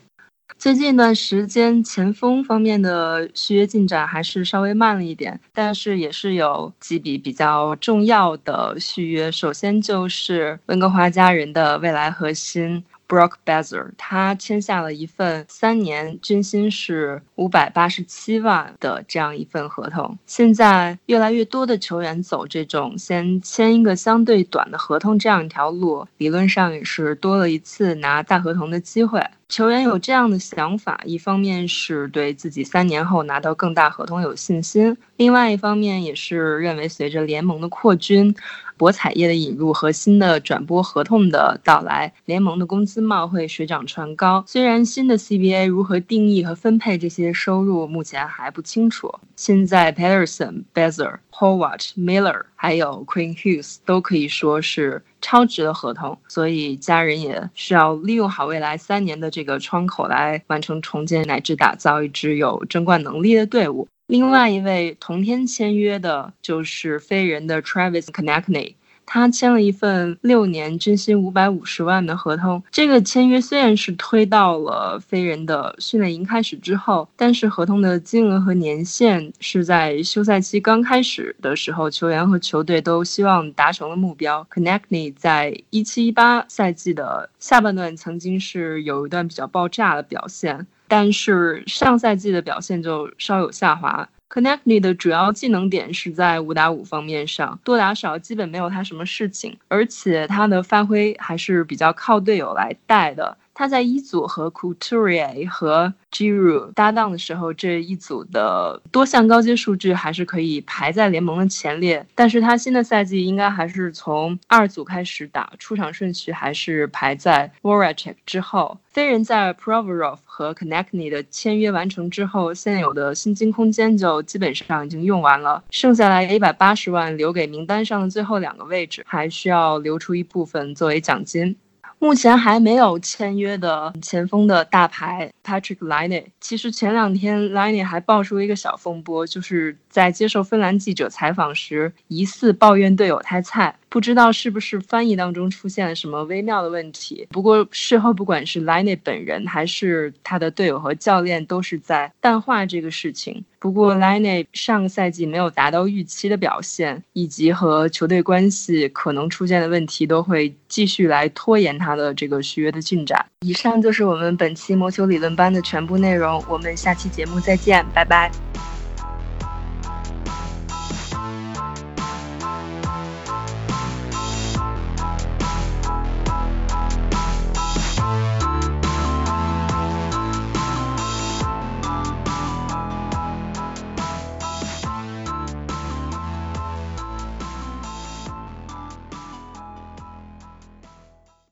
最近一段时间，前锋方面的续约进展还是稍微慢了一点，但是也是有几笔比较重要的续约。首先就是温哥华家人的未来核心。Brock Bezer，他签下了一份三年均薪是五百八十七万的这样一份合同。现在越来越多的球员走这种先签一个相对短的合同这样一条路，理论上也是多了一次拿大合同的机会。球员有这样的想法，一方面是对自己三年后拿到更大合同有信心，另外一方面也是认为随着联盟的扩军。博彩业的引入和新的转播合同的到来，联盟的工资帽会水涨船高。虽然新的 CBA 如何定义和分配这些收入目前还不清楚。现在 Patterson、Bezer、Howard、Miller 还有 Queen Hughes 都可以说是超值的合同，所以家人也需要利用好未来三年的这个窗口来完成重建，乃至打造一支有争冠能力的队伍。另外一位同天签约的就是飞人的 Travis Konechny，他签了一份六年均薪五百五十万的合同。这个签约虽然是推到了飞人的训练营开始之后，但是合同的金额和年限是在休赛期刚开始的时候，球员和球队都希望达成了目标。Konechny 在一七一八赛季的下半段曾经是有一段比较爆炸的表现。但是上赛季的表现就稍有下滑。Connectly 的主要技能点是在五打五方面上，多打少基本没有他什么事情，而且他的发挥还是比较靠队友来带的。他在一组和 Couturier 和 Giru 搭档的时候，这一组的多项高阶数据还是可以排在联盟的前列。但是他新的赛季应该还是从二组开始打，出场顺序还是排在 Voracek 之后。飞人在 Provorov 和 Knechny 的签约完成之后，现有的薪金空间就基本上已经用完了，剩下来一百八十万留给名单上的最后两个位置，还需要留出一部分作为奖金。目前还没有签约的前锋的大牌 Patrick Liney 其实前两天 Liney 还爆出一个小风波，就是在接受芬兰记者采访时，疑似抱怨队友太菜。不知道是不是翻译当中出现了什么微妙的问题。不过事后，不管是 Liney 本人还是他的队友和教练，都是在淡化这个事情。不过，Lany 上个赛季没有达到预期的表现，以及和球队关系可能出现的问题，都会继续来拖延他的这个续约的进展。以上就是我们本期魔球理论班的全部内容，我们下期节目再见，拜拜。